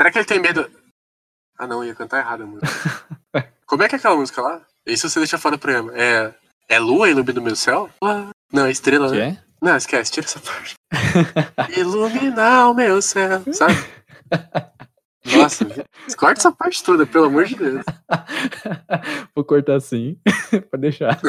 Será que ele tem medo? Ah, não, ia cantar errado a música. Como é que é aquela música lá? Isso você deixa fora do programa. É, é lua ilumina o meu céu? Não, é estrela, Que né? é? Não, esquece, tira essa parte. Iluminar o meu céu, sabe? Nossa, corta essa parte toda, pelo amor de Deus. Vou cortar assim. Pode deixar.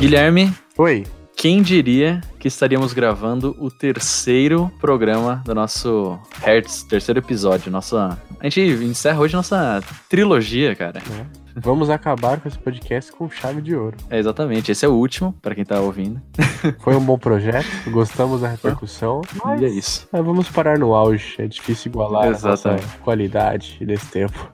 Guilherme, Oi. quem diria que estaríamos gravando o terceiro programa do nosso Hertz, terceiro episódio. Nossa, a gente encerra hoje nossa trilogia, cara. Vamos acabar com esse podcast com chave de ouro. É exatamente, esse é o último, pra quem tá ouvindo. Foi um bom projeto, gostamos da repercussão. E é isso. Mas vamos parar no auge. É difícil igualar a Exatamente. qualidade desse tempo.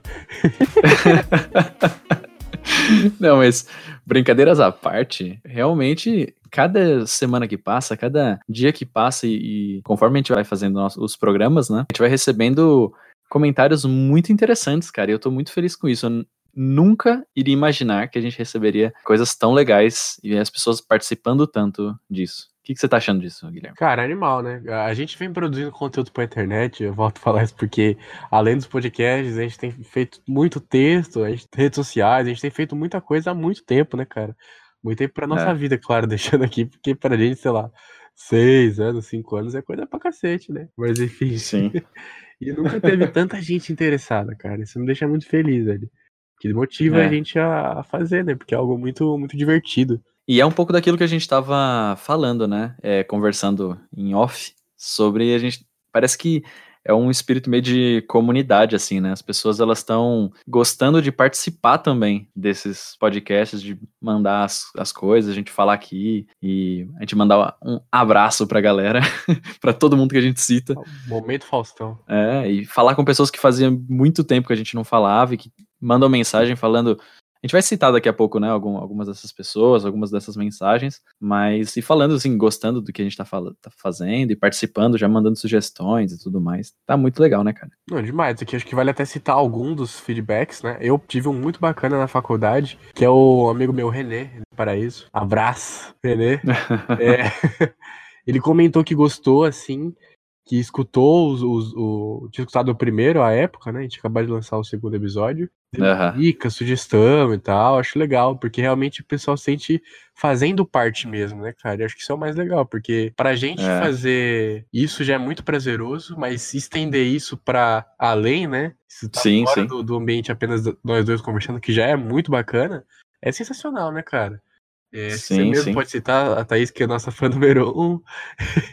Não, mas brincadeiras à parte, realmente, cada semana que passa, cada dia que passa e, e conforme a gente vai fazendo nosso- os programas, né, a gente vai recebendo comentários muito interessantes, cara, e eu tô muito feliz com isso. Eu nunca iria imaginar que a gente receberia coisas tão legais e as pessoas participando tanto disso. O que, que você tá achando disso, Guilherme? Cara, animal, né? A gente vem produzindo conteúdo pra internet, eu volto a falar isso porque, além dos podcasts, a gente tem feito muito texto, a gente tem redes sociais, a gente tem feito muita coisa há muito tempo, né, cara? Muito tempo pra nossa É. vida, claro, deixando aqui, porque pra gente, sei lá, seis anos, cinco anos é coisa pra cacete, né? Mas enfim. Sim. E nunca teve tanta gente interessada, cara. Isso me deixa muito feliz, velho. Que motiva É. a gente a a fazer, né? Porque é algo muito, muito divertido. E é um pouco daquilo que a gente estava falando, né? É, conversando em off sobre a gente. Parece que é um espírito meio de comunidade, assim, né? As pessoas elas estão gostando de participar também desses podcasts, de mandar as, as coisas, a gente falar aqui e a gente mandar um abraço pra galera, pra todo mundo que a gente cita. Momento Faustão. É, e falar com pessoas que fazia muito tempo que a gente não falava e que mandam mensagem falando. A gente vai citar daqui a pouco, né, algum- algumas dessas pessoas, algumas dessas mensagens, mas e falando assim, gostando do que a gente tá, fala- tá fazendo e participando, já mandando sugestões e tudo mais. Tá muito legal, né, cara? Não, demais. Aqui acho que vale até citar algum dos feedbacks, né? Eu tive um muito bacana na faculdade, que é o amigo meu Renê, do Paraíso. Abraço, Renê. É, ele comentou que gostou, assim, que escutou os, os- o. Tinha escutado o primeiro à época, né? A gente acabou de lançar o segundo episódio. Aham. Dica, sugestão e tal. Acho legal, porque realmente o pessoal sente fazendo parte mesmo, né, cara? E acho que isso é o mais legal, porque pra gente É. fazer isso já é muito prazeroso, mas estender isso pra além, né? Isso tá Sim, fora sim. Do, do ambiente apenas nós dois conversando, que já é muito bacana. É sensacional, né, cara? É, você Sim, mesmo sim. pode citar a Thaís, que é a nossa fã número um.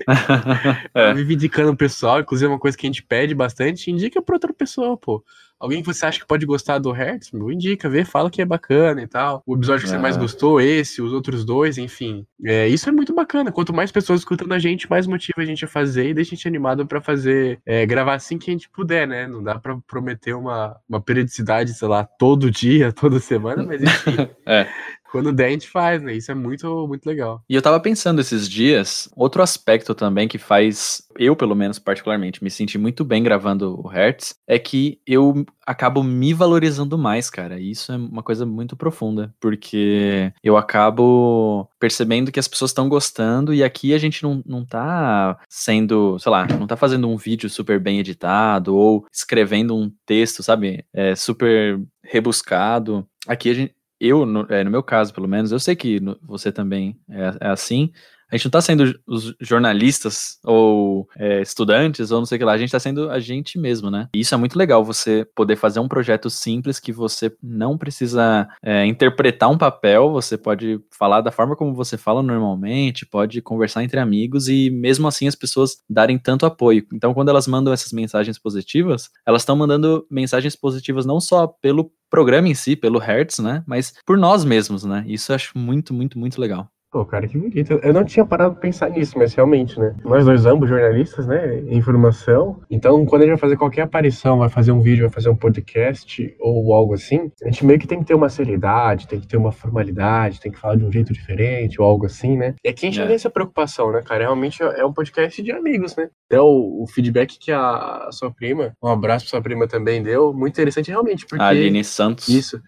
É. Vive indicando o pessoal, inclusive é uma coisa que a gente pede bastante, indica pra outra pessoa, pô. Alguém que você acha que pode gostar do Hertz, meu, indica, vê, fala que é bacana e tal. O episódio que você mais Aham. gostou, esse, os outros dois, enfim. É, isso é muito bacana. Quanto mais pessoas escutando a gente, mais motiva a gente a fazer e deixa a gente animado pra fazer, é, gravar assim que a gente puder, né? Não dá pra prometer uma, uma periodicidade, sei lá, todo dia, toda semana, mas enfim. É. Quando der, a gente faz, né? Isso é muito, muito legal. E eu tava pensando esses dias, outro aspecto também que faz eu, pelo menos particularmente, me sentir muito bem gravando o Hertz, é que eu acabo me valorizando mais, cara. E isso é uma coisa muito profunda, porque eu acabo percebendo que as pessoas estão gostando e aqui a gente não, não tá sendo, sei lá, não tá fazendo um vídeo super bem editado ou escrevendo um texto, sabe, é, super rebuscado. Aqui a gente eu, no, é, no meu caso, pelo menos, eu sei que no- você também é, é assim. A gente não tá sendo os jornalistas ou é, estudantes ou não sei o que lá, a gente tá sendo a gente mesmo, né? E isso é muito legal, você poder fazer um projeto simples que você não precisa é, interpretar um papel, você pode falar da forma como você fala normalmente, pode conversar entre amigos e mesmo assim as pessoas darem tanto apoio. Então, quando elas mandam essas mensagens positivas, elas estão mandando mensagens positivas não só pelo programa em si, pelo Hertz, né? Mas por nós mesmos, né? Isso eu acho muito, muito, muito legal. Pô, cara, que bonito. Eu não tinha parado pra pensar nisso, mas realmente, né? Nós dois ambos jornalistas, né? Informação. Então, quando a gente vai fazer qualquer aparição, vai fazer um vídeo, vai fazer um podcast ou algo assim, a gente meio que tem que ter uma seriedade, tem que ter uma formalidade, tem que falar de um jeito diferente ou algo assim, né? E aqui a gente não É. tem essa preocupação, né, cara? Realmente é um podcast de amigos, né? Até o, o feedback que a sua prima, um abraço pra sua prima também deu, muito interessante realmente, porque... A Aline Santos. Isso.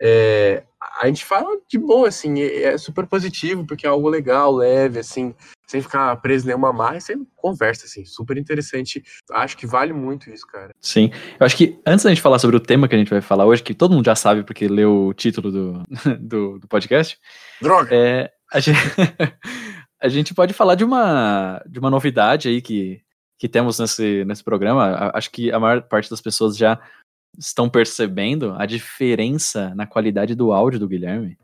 É, a gente fala de boa, assim, é, é super positivo, porque é algo legal, leve, assim, sem ficar preso em nenhuma marra, você conversa, assim, super interessante. Acho que vale muito isso, cara. Sim. Eu acho que antes da gente falar sobre o tema que a gente vai falar hoje, que todo mundo já sabe porque leu o título do, do, do podcast. Droga! É, a, gente, a gente pode falar de uma, de uma novidade aí que, que temos nesse, nesse programa. Acho que a maior parte das pessoas já estão percebendo a diferença na qualidade do áudio do Guilherme.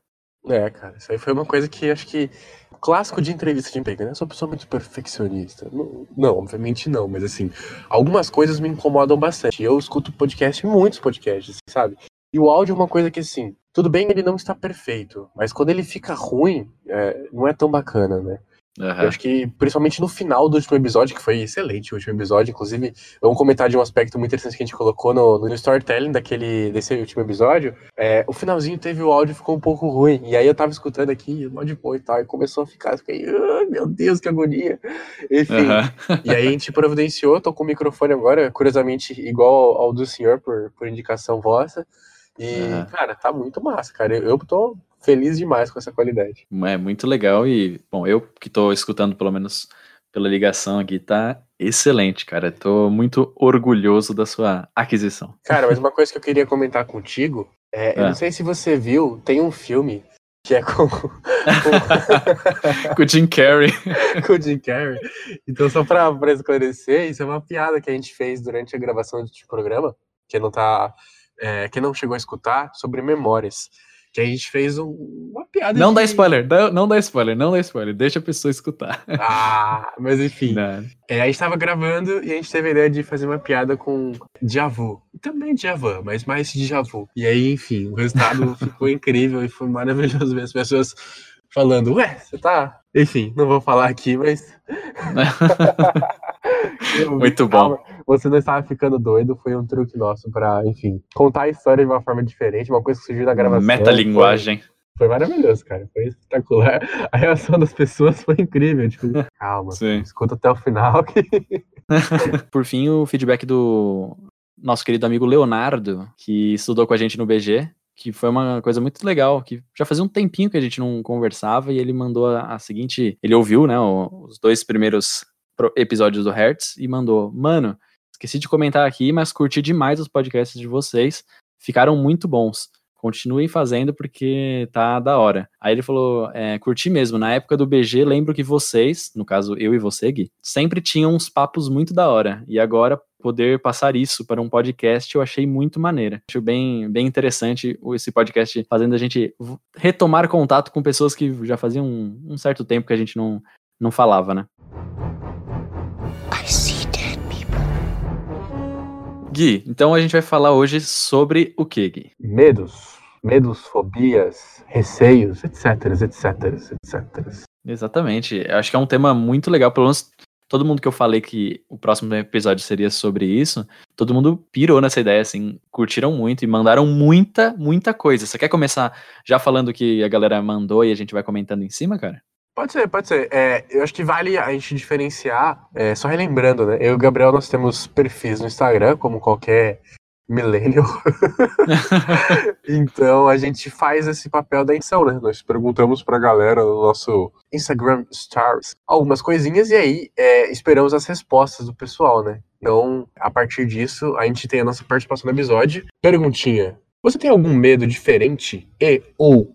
É, cara, isso aí foi uma coisa que acho que. Clássico de entrevista de emprego, né? Sou pessoa muito perfeccionista. Não, não, obviamente não, mas assim, algumas coisas me incomodam bastante. Eu escuto podcast, muitos podcasts, sabe? E o áudio é uma coisa que, assim, tudo bem, ele não está perfeito, mas quando ele fica ruim, é, não é tão bacana, né? Uhum. Eu acho que, principalmente no final do último episódio, que foi excelente o último episódio, inclusive, vamos comentar de um aspecto muito interessante que a gente colocou no, no storytelling daquele, desse último episódio. É, o finalzinho teve o áudio ficou um pouco ruim, e aí eu tava escutando aqui, o áudio e tal, e começou a ficar, eu fiquei, ah, meu Deus, que agonia. Enfim, Uhum. e aí a gente providenciou, tô com o microfone agora, curiosamente igual ao do senhor, por, por indicação vossa. E, Uhum. cara, tá muito massa, cara. Eu, eu tô feliz demais com essa qualidade. É muito legal e, bom, eu que tô escutando pelo menos pela ligação aqui, tá excelente, cara. Tô muito orgulhoso da sua aquisição. Cara, mas uma coisa que eu queria comentar contigo, é, eu Ah. não sei se você viu, tem um filme que é com, com, Com o Jim Carrey. com o Jim Carrey. Então, só pra, pra esclarecer, isso é uma piada que a gente fez durante a gravação deste programa, que não tá. É, que não chegou a escutar, sobre memórias. Que a gente fez um- uma piada. Não de- dá spoiler, não dá spoiler, não dá spoiler. Deixa a pessoa escutar. Ah, mas enfim. É, a gente tava gravando e a gente teve a ideia de fazer uma piada com Djavu. Também Djavan, mas mais Djavu. E aí, enfim, o resultado ficou incrível e foi maravilhoso ver as pessoas falando, ué, você tá. Enfim, não vou falar aqui, mas. Muito bom. Calma, Você não estava ficando doido, foi um truque nosso pra, enfim, contar a história de uma forma diferente, uma coisa que surgiu na gravação. Metalinguagem. Foi, foi maravilhoso, cara. Foi espetacular. A reação das pessoas foi incrível. Tipo, calma, Sim. escuta até o final que Por fim, o feedback do nosso querido amigo Leonardo, que estudou com a gente no BG, que foi uma coisa muito legal, que já fazia um tempinho que a gente não conversava e ele mandou a, a seguinte, ele ouviu, né, o- os dois primeiros pro- episódios do Hertz e mandou, mano, esqueci de comentar aqui, mas curti demais os podcasts de vocês, ficaram muito bons. Continuem fazendo porque tá da hora. Aí ele falou: é, curti mesmo. Na época do BG, lembro que vocês, no caso eu e você, Gui, sempre tinham uns papos muito da hora. E agora poder passar isso para um podcast eu achei muito maneira. Acho bem, bem interessante esse podcast fazendo a gente retomar contato com pessoas que já faziam um, um certo tempo que a gente não, não falava, né? Gui, então a gente vai falar hoje sobre o que, Gui? medos, medos, fobias, receios, etc, etc, etc. Exatamente. Eu acho que é um tema muito legal. Pelo menos todo mundo que eu falei que o próximo episódio seria sobre isso, todo mundo pirou nessa ideia, assim, curtiram muito e mandaram muita, muita coisa. Você quer começar já falando que a galera mandou e a gente vai comentando em cima, cara? Pode ser, pode ser. É, eu acho que vale a gente diferenciar, é, só relembrando, né? Eu e o Gabriel, nós temos perfis no Instagram, como qualquer millennial. então a gente faz esse papel da edição, né? Nós perguntamos pra galera no nosso Instagram Stars algumas coisinhas e aí é, esperamos as respostas do pessoal, né? Então, a partir disso, a gente tem a nossa participação no episódio. Perguntinha: Você tem algum medo diferente e ou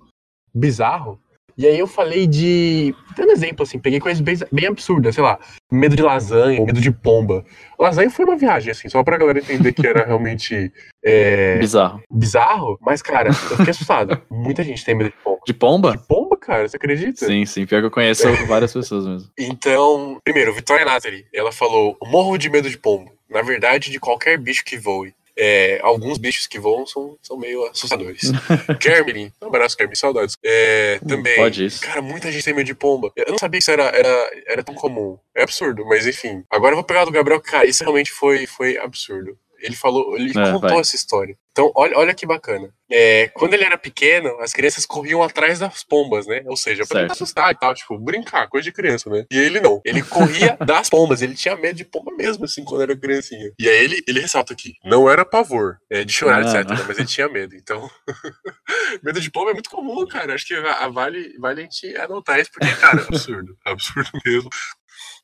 bizarro? E aí eu falei de. Dando um exemplo, assim, peguei coisas bem, bem absurdas, sei lá, medo de lasanha, medo de pomba. Lasanha foi uma viagem, assim, só pra galera entender que era realmente é, Bizarro. bizarro, mas, cara, eu fiquei assustado. Muita gente tem medo de pomba. De pomba? De pomba, cara, você acredita? Sim, sim. Pior que eu conheço várias pessoas mesmo. Então, primeiro, Vitória Nathalie, ela falou: morro de medo de pombo. Na verdade, de qualquer bicho que voe. É, alguns bichos que voam são, são meio assustadores. Kermlin, um abraço, Kermlin, saudades. É, também. Pode isso. Cara, muita gente tem medo de pomba. Eu não sabia que isso era, era, era tão comum. É absurdo, mas enfim. Agora eu vou pegar do Gabriel, cara, isso realmente foi, foi absurdo. Ele falou, ele É, contou vai. essa história. Então, olha, olha que bacana. É, quando ele era pequeno, as crianças corriam atrás das pombas, né? Ou seja, pra tentar assustar e tal, tipo, brincar, coisa de criança, né? E ele não. Ele corria das pombas, ele tinha medo de pomba mesmo, assim, quando era criancinha. E aí ele, ele ressalta aqui: não era pavor, é, de chorar, etc. Mas ele tinha medo. Então, medo de pomba é muito comum, cara. Acho que a- a vale, vale a gente anotar isso, porque, cara, é absurdo. absurdo mesmo.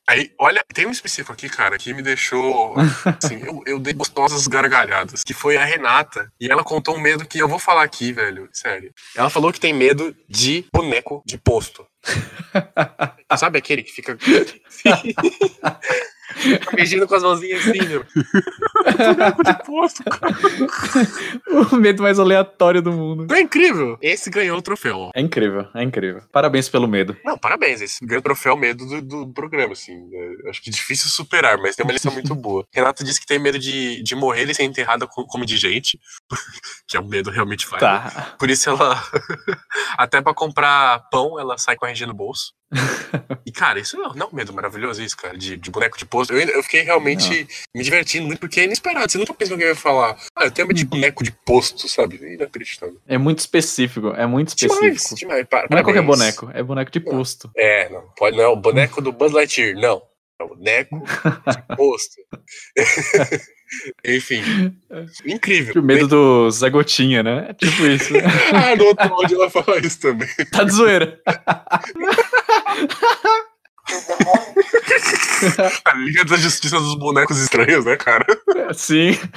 Aí, olha, tem um específico aqui, cara, que me deixou. Assim, eu, eu dei gostosas gargalhadas. Que foi a Renata. E ela contou um medo que eu vou falar aqui, velho. Sério. Ela falou que tem medo de boneco de posto. Sabe aquele que fica. mexendo com as mãozinhas assim, meu. de posto, cara. o medo mais aleatório do mundo. É incrível? Esse ganhou o troféu. É incrível, é incrível. Parabéns pelo medo. Não, parabéns. Esse ganhou o troféu medo do, do programa, assim. É, acho que difícil superar, mas tem uma lição muito boa. Renata disse que tem medo de, de morrer e ser enterrada co- como de gente. que é um medo realmente válido. Tá. Por isso ela. Até pra comprar pão, ela sai com a RG no bolso. E, cara, isso não, não é um medo maravilhoso, isso, cara, de, de boneco de posto. Eu, eu fiquei realmente me divertindo muito, porque é inesperado. Você nunca pensa que alguém vai falar, ah, eu tenho medo de boneco de posto, sabe? Inacreditável. É muito específico, é muito específico. Demais, demais. Não é qualquer boneco, é boneco de posto. É, não, pode não. é O boneco do Buzz Lightyear, não. É o boneco de posto. Enfim. Incrível. O medo do Zé Gotinha, né? É tipo isso. Ah, no outro áudio ela fala isso também. tá de zoeira. A Liga da Justiça dos Bonecos Estranhos, né, cara? Sim.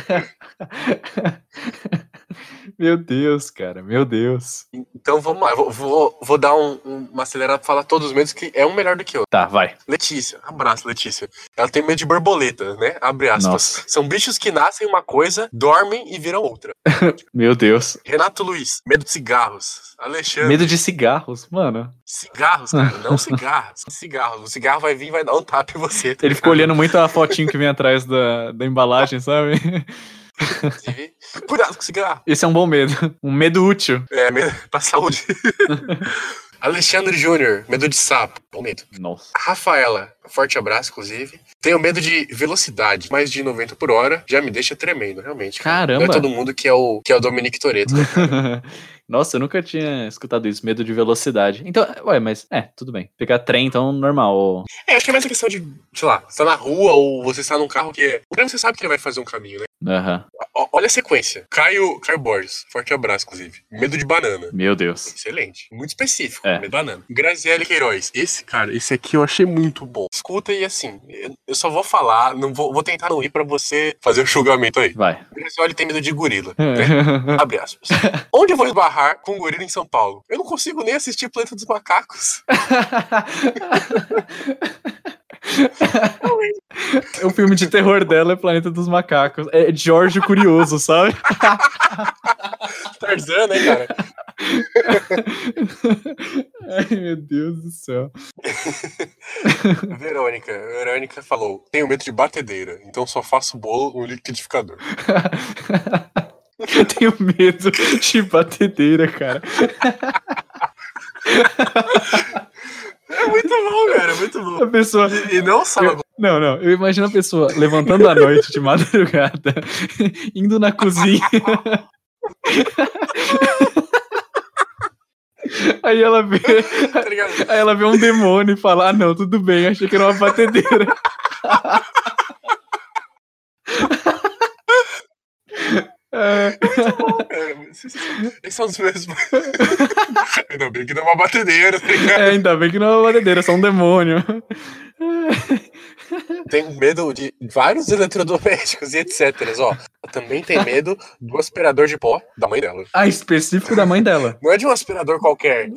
Meu Deus, cara, meu Deus. Então vamos lá, vou, vou, vou dar um, um- uma acelerada pra falar todos os medos que é um melhor do que outro. Tá, vai. Letícia, abraço, Letícia. Ela tem medo de borboleta, né? Abre aspas. Nossa. São bichos que nascem uma coisa, dormem e viram outra. Meu Deus. Renato Luiz, medo de cigarros. Alexandre, Medo de cigarros, mano. cigarros, cara, não cigarros. Cigarros. O cigarro vai vir e vai dar um tapa em você. tá Ele ficou olhando muito a fotinho que vem atrás da, da embalagem, sabe? Inclusive, Cuidado com o cigarro. Esse é um bom medo. Um medo útil. É, medo pra saúde. Alexandre Júnior, medo de sapo. Bom medo. Nossa. Rafaela, forte abraço, inclusive. Tenho medo de velocidade, mais de 90 por hora, já me deixa tremendo, realmente. cara. Caramba. Não é todo mundo que é o, que é o Dominique Toretto. né? Nossa, eu nunca tinha escutado isso, medo de velocidade. Então, ué, mas é, tudo bem. Pegar trem, então, normal. É, acho que é mais a questão de, sei lá, você tá na rua ou você está num carro que é. O trem você sabe que ele vai fazer um caminho, né? Aham. Olha a sequência. Caio, Caio Borges, forte abraço, inclusive. Medo de banana. Meu Deus. Excelente. Muito específico. É. Medo de banana. Graziele Queiroz. Esse, cara, esse aqui eu achei muito bom. Escuta e assim, eu- eu só vou falar, não vou, vou tentar não ir pra você fazer o julgamento aí. Vai. Graziele tem medo de gorila. né? Abre aspas. Onde eu vou esbarrar com um gorila em São Paulo? Eu não consigo nem assistir Planeta dos Macacos. o filme de terror dela é Planeta dos Macacos. É Jorge o Curioso, sabe? Tarzan, né, cara? Ai, meu Deus do céu. Verônica. Verônica falou: tenho medo de batedeira, então só faço bolo no liquidificador. Eu tenho medo de batedeira, cara. É muito bom, cara, é muito bom. A pessoa. E, e não só. Eu- Não, não. Eu imagino a pessoa levantando à noite de madrugada, indo na cozinha. Aí ela vê. Tá? Aí ela vê um demônio e fala: Ah, não, tudo bem, achei que era uma batedeira. É, É, Esses são os mesmos. Ainda bem que não é uma batedeira, tá ligado? é, ainda bem que não é uma batedeira, é só um demônio. Tenho medo de vários eletrodomésticos e etc. Ó, também tem medo do aspirador de pó da mãe dela. Ah, específico da mãe dela. Não é de um aspirador qualquer.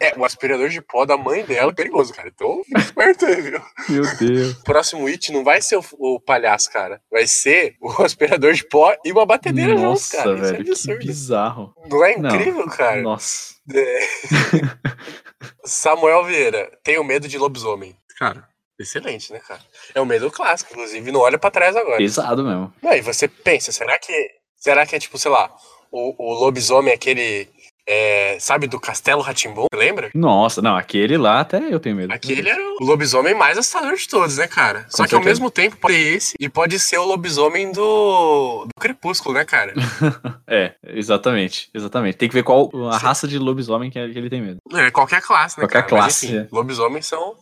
É, o aspirador de pó da mãe dela é perigoso, cara. Então, fica esperto aí, viu? Meu Deus. O próximo hit não vai ser o, o palhaço, cara. Vai ser o aspirador de pó e uma batedeira Nossa, cara. Isso é velho, que absurdo. bizarro. Não é Não. incrível, cara? Nossa. É. Samuel Vieira, tenho medo de lobisomem. Cara, excelente, né, cara? É um medo clássico, inclusive, não olha pra trás agora. Pesado mesmo. Não, e você pensa, será que será que é tipo, sei lá, o, o lobisomem é aquele é, sabe, do Castelo Ratimbom, lembra? Nossa, não, aquele lá até eu tenho medo. Aquele era o lobisomem mais assustador de todos, né, cara? Só que ao mesmo tempo pode ser esse e pode ser o lobisomem do, do Crepúsculo, né, cara? É, exatamente, exatamente. Tem que ver qual a raça de lobisomem que que ele tem medo. É, qualquer classe, né, Qualquer cara? Mas, classe, enfim, é. lobisomens são,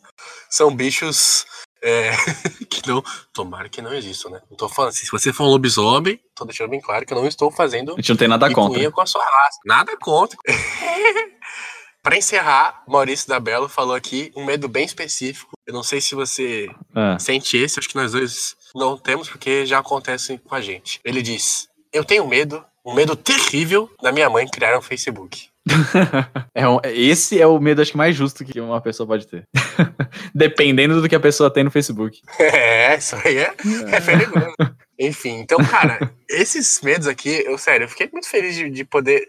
são bichos é, que não... Tomara que não existam, né? Não tô falando, se você for um lobisomem, tô deixando bem claro que eu não estou fazendo A gente não tem nada contra. com a sua raça. Nada contra. Pra encerrar, Maurício da Belo falou aqui um medo bem específico. Eu não sei se você Ah, sente esse, acho que nós dois não temos, porque já acontece com a gente. Ele diz: Eu tenho medo, um medo terrível da minha mãe criar um Facebook. é um- esse é o medo, acho que mais justo que uma pessoa pode ter. Dependendo do que a pessoa tem no Facebook. É, isso aí é, é perigoso. Enfim, então, cara, esses medos aqui, eu sério, eu fiquei muito feliz de, de poder.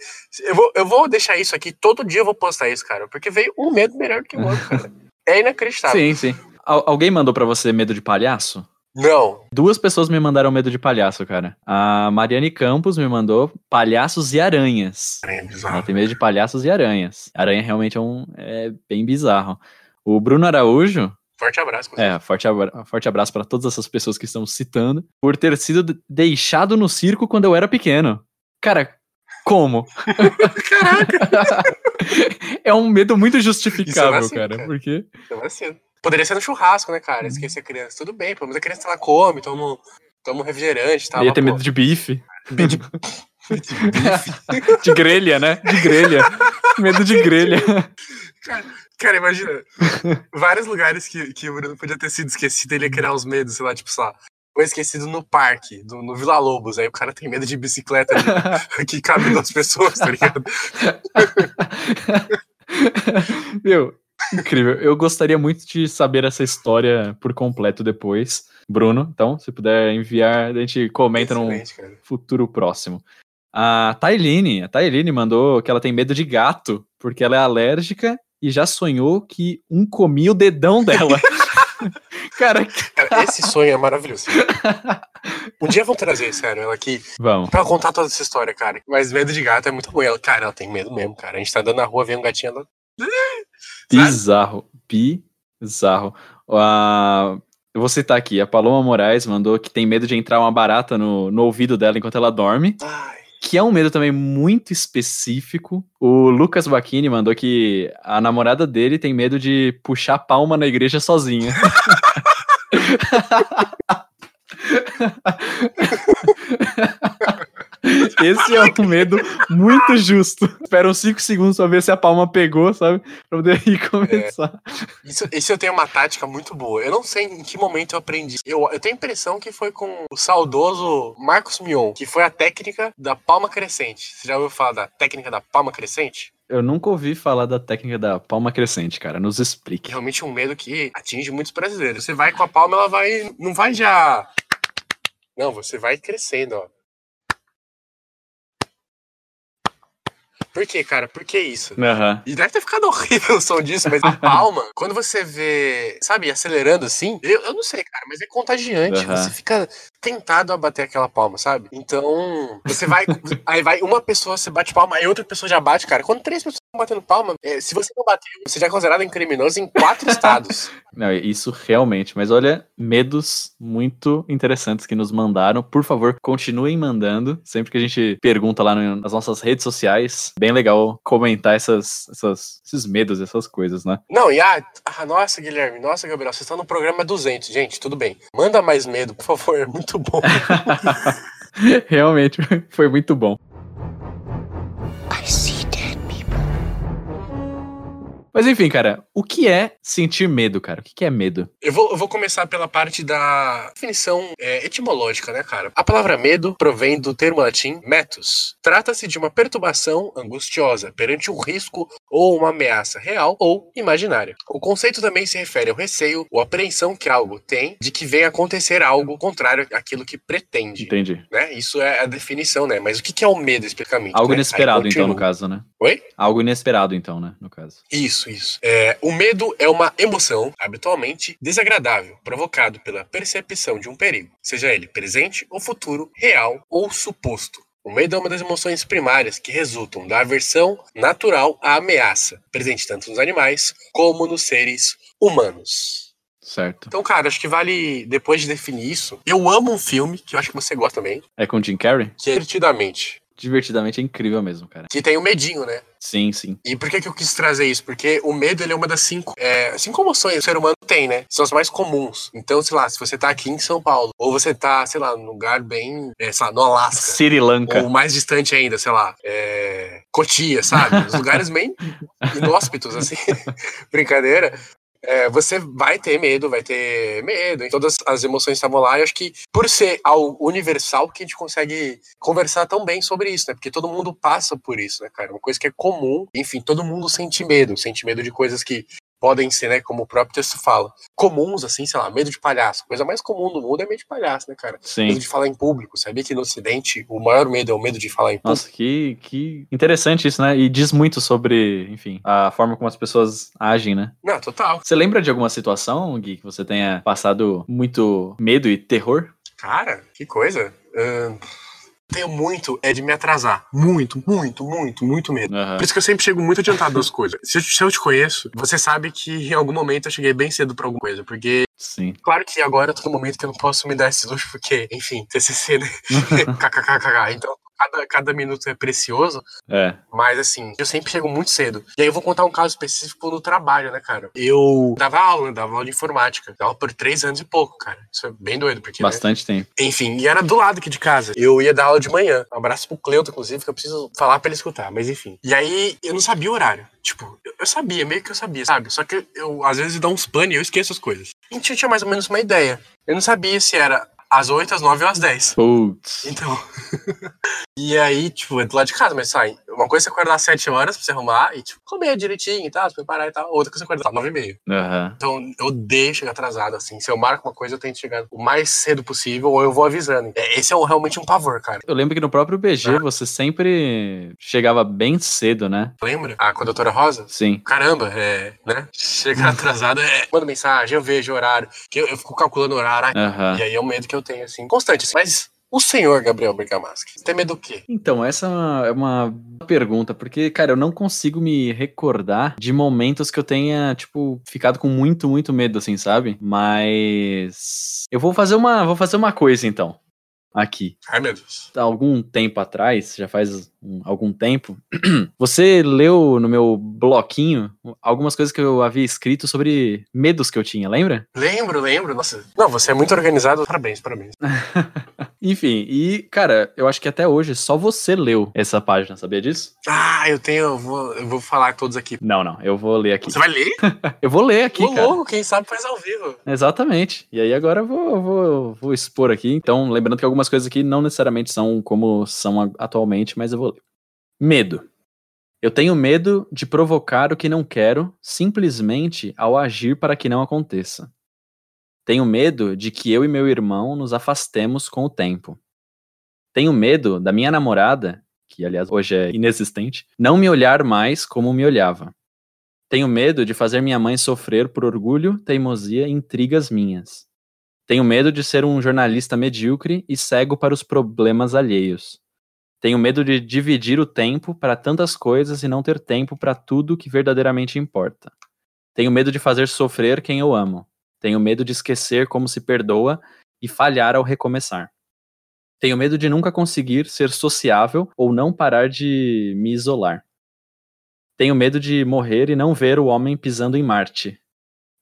Eu vou, eu vou deixar isso aqui, todo dia eu vou postar isso, cara, porque veio um medo melhor do que o outro, cara. É inacreditável. Sim, sim. Al- alguém mandou pra você medo de palhaço? Não, Duas pessoas me mandaram medo de palhaço, cara. A Mariane Campos me mandou palhaços e aranhas. é Ela bizarro. tem medo de palhaços e aranhas. Aranha realmente é um é bem bizarro. O Bruno Araújo, Forte abraço. é, forte, abra- forte abraço pra todas essas pessoas que estão citando, por ter sido de- deixado no circo quando eu era pequeno. Cara, como? Caraca, é um medo muito justificável, vacilo, cara, cara. porque eu assim. Poderia ser no churrasco, né, cara? Esquecer a criança. Tudo bem, pelo menos a criança ela come, toma, um- toma um refrigerante e tal. ia ter medo de bife, medo de- de grelha, né? De grelha. medo de grelha. Cara, imagina. vários lugares que, que o Bruno podia ter sido esquecido, ele ia criar os medos, sei lá, tipo, sei lá. Foi esquecido no parque, do- no Vila Lobos. Aí o cara tem medo de bicicleta ali, que cabe duas pessoas, tá ligado? Meu, incrível. Eu gostaria muito de saber essa história por completo depois. Bruno, então, se puder enviar, a gente comenta num Excelente, cara. futuro próximo. A Tailine, a Tailine mandou que ela tem medo de gato, porque ela é alérgica e já sonhou que um comia o dedão dela. Cara, esse sonho é maravilhoso. Um dia vamos trazer, sério, ela aqui vamos. pra contar toda essa história, cara. Mas medo de gato é muito. E Ela, cara, ela tem medo mesmo, cara. A gente tá andando na rua, vem um gatinho, ela. Bizarro, bizarro. A- eu vou citar aqui, a Paloma Moraes mandou que tem medo de entrar uma barata no, no ouvido dela enquanto ela dorme. Ai, que é um medo também muito específico. O Lucas Bacchini mandou que a namorada dele tem medo de puxar palma na igreja sozinha. Esse é um medo muito justo. Espera uns 5 segundos pra ver se a palma pegou, sabe? Pra poder ir começar. Isso, isso eu tenho uma tática muito boa. Eu não sei em que momento eu aprendi. Eu, eu tenho a impressão que foi com o saudoso Marcos Mion, que foi a técnica da palma crescente. Você já ouviu falar da técnica da palma crescente? Eu nunca ouvi falar da técnica da palma crescente, cara. Nos É explique. realmente um medo que atinge muitos brasileiros. Você vai com a palma, ela vai. Não vai já. Não, você vai crescendo, ó. Por quê, cara? Por que isso? Aham. E deve ter ficado horrível o som disso, mas a palma, quando você vê, sabe, acelerando assim, eu, eu não sei, cara, mas é contagiante. Aham. Você fica tentado a bater aquela palma, sabe? Então, você vai. aí vai uma pessoa, você bate palma, aí outra pessoa já bate, cara. Quando três pessoas estão batendo palma, é, se você não bater, você já é considerado um criminoso em quatro estados. Não, isso realmente. Mas olha, medos muito interessantes que nos mandaram. Por favor, continuem mandando. Sempre que a gente pergunta lá no- nas nossas redes sociais, bem legal comentar essas, essas- esses medos, essas coisas, né? Não, e ah, ah, nossa, Guilherme, nossa, Gabriel, vocês estão no programa 200. Gente, tudo bem. Manda mais medo, por favor, é muito bom. realmente, foi muito bom. Mas enfim, cara, o que é sentir medo, cara? O que é medo? Eu vou, eu vou começar pela parte da definição é, etimológica, né, cara? A palavra medo provém do termo latim metus. Trata-se de uma perturbação angustiosa perante um risco ou uma ameaça real ou imaginária. O conceito também se refere ao receio ou apreensão que algo tem de que venha acontecer algo contrário àquilo que pretende. Entendi. Né? Isso é a definição, né? Mas o que é o medo, especificamente? Algo né? Inesperado, então, no caso, né? Oi? Algo inesperado, então, né? No caso. Isso, isso. É, o medo é uma emoção, habitualmente desagradável, provocado pela percepção de um perigo, seja ele presente ou futuro, real ou suposto. O medo é uma das emoções primárias que resultam da aversão natural à ameaça, presente tanto nos animais como nos seres humanos. Certo. Então, cara, acho que vale, depois de definir isso, eu amo um filme, que eu acho que você gosta também, É com Jim Carrey? que Divertidamente. Divertidamente é incrível mesmo, cara. Que tem o medinho, né? Sim, sim. E por que, que eu quis trazer isso? Porque o medo ele é uma das cinco, é, cinco emoções que o ser humano tem, né? São as mais comuns. Então, sei lá, se você tá aqui em São Paulo, ou você tá, sei lá, num lugar bem, é, sei lá, no Alasca, Sri Lanka. ou mais distante ainda, sei lá, é, Cotia, sabe? Os lugares bem inóspitos, assim, brincadeira. É, você vai ter medo, vai ter medo, e todas as emoções estavam lá, e acho que por ser algo universal que a gente consegue conversar tão bem sobre isso, né? Porque todo mundo passa por isso, né, cara? Uma coisa que é comum, enfim, todo mundo sente medo, sente medo de coisas que podem ser, né, como o próprio texto fala, comuns, assim, sei lá, medo de palhaço. A coisa mais comum do mundo é medo de palhaço, né, cara? Sim. Medo de falar em público. Sabia que no Ocidente o maior medo é o medo de falar em público? Nossa, que, que interessante isso, né? E diz muito sobre, enfim, a forma como as pessoas agem, né? Não, total. Você lembra de alguma situação, Gui, que você tenha passado muito medo e terror? Cara, que coisa. Ahn, tenho muito é de me atrasar. Muito, muito, muito, muito medo. Aham. Por isso que eu sempre chego muito adiantado das coisas. Se eu, se eu te conheço, você sabe que em algum momento eu cheguei bem cedo pra alguma coisa. Porque, Sim. claro que agora eu tô no momento que eu não posso me dar esse luxo, porque, enfim, TCC, né? KKKK. Então, cada, cada minuto é precioso. É. Mas assim, eu sempre chego muito cedo. E aí eu vou contar um caso específico no trabalho, né, cara? Eu dava aula, né, dava aula de informática. Dava por três anos e pouco, cara. Isso é bem doido, porque. né, Bastante tempo. enfim, e era do lado aqui de casa. Eu ia dar aula de manhã. Um abraço pro Cleuto, inclusive, que eu preciso falar pra ele escutar, mas enfim. E aí eu não sabia o horário. Tipo, eu, eu sabia, meio que eu sabia, sabe? Só que eu, às vezes, dá uns pane e eu esqueço as coisas. A gente tinha mais ou menos uma ideia. Eu não sabia se era às 8, às 9 ou às 10. Putz. Então. e aí, tipo, é do lado de casa, mas sai. Uma coisa é você acordar às 7 horas pra você arrumar e, tipo, comer direitinho e tal, se preparar e tal. Outra coisa é você acordar às 9 e meia. Aham. Então, eu odeio chegar atrasado, assim. Se eu marco uma coisa, eu tento chegar o mais cedo possível ou eu vou avisando. É, Esse é um- realmente um pavor, cara. Eu lembro que no próprio BG você sempre chegava bem cedo, né? Lembra? Ah, com a doutora Rosa? Sim. Caramba, é, né? Chegar atrasado é. Manda mensagem, eu vejo o horário. Que eu, eu fico calculando o horário. Aham. E aí é um medo que eu tenho, assim, constante. assim. Mas o senhor Gabriel Bergamaschi, tem medo do quê? Então, essa é uma- é uma pergunta, porque, cara, eu não consigo me recordar de momentos que eu tenha, tipo, ficado com muito, muito medo, assim, sabe? Mas. Eu vou fazer uma. Vou fazer uma coisa, então. Aqui. Ai, meu Deus. Há algum tempo atrás, já faz um- algum tempo, você leu no meu bloquinho algumas coisas que eu havia escrito sobre medos que eu tinha, lembra? Lembro, lembro. Nossa. Não, você é muito organizado. Parabéns, parabéns. Enfim, e, cara, eu acho que até hoje só você leu essa página, sabia disso? Ah, eu tenho. Eu vou, eu vou falar todos aqui. Não, não, eu vou ler aqui. Você vai ler? Eu vou ler aqui, cara. louco, quem sabe faz ao vivo. Exatamente. E aí agora eu vou, vou, vou expor aqui. Então, lembrando que algumas coisas aqui não necessariamente são como são atualmente, mas eu vou. Medo. Eu tenho medo de provocar o que não quero, simplesmente ao agir para que não aconteça. Tenho medo de que eu e meu irmão nos afastemos com o tempo. Tenho medo da minha namorada, que aliás hoje é inexistente, não me olhar mais como me olhava. Tenho medo de fazer minha mãe sofrer por orgulho, teimosia e intrigas minhas. Tenho medo de ser um jornalista medíocre e cego para os problemas alheios. Tenho medo de dividir o tempo para tantas coisas e não ter tempo para tudo que verdadeiramente importa. Tenho medo de fazer sofrer quem eu amo. Tenho medo de esquecer como se perdoa e falhar ao recomeçar. Tenho medo de nunca conseguir ser sociável ou não parar de me isolar. Tenho medo de morrer e não ver o homem pisando em Marte.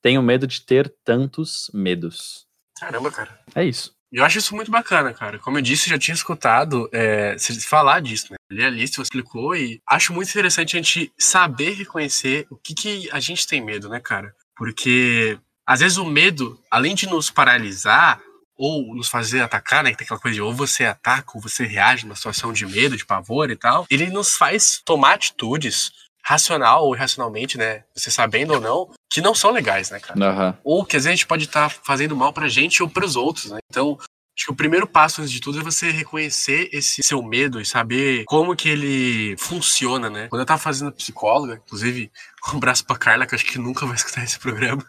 Tenho medo de ter tantos medos. Caramba, cara. É isso. Eu acho isso muito bacana, cara. Como eu disse, eu já tinha escutado é, falar disso, né? Li a lista, você explicou, e acho muito interessante a gente saber reconhecer o que, que a gente tem medo, né, cara? Porque às vezes o medo, além de nos paralisar ou nos fazer atacar, né? Que tem aquela coisa de ou você ataca ou você reage numa situação de medo, de pavor e tal, ele nos faz tomar atitudes racional ou irracionalmente, né? Você sabendo ou não, que não são legais, né, cara? Aham. ou que às vezes a gente pode estar fazendo mal pra gente ou pros outros, né? Então, acho que o primeiro passo antes de tudo é você reconhecer esse seu medo e saber como que ele funciona, né? Quando eu tava fazendo psicóloga, inclusive, Um abraço pra Carla, que eu acho que nunca vai escutar esse programa.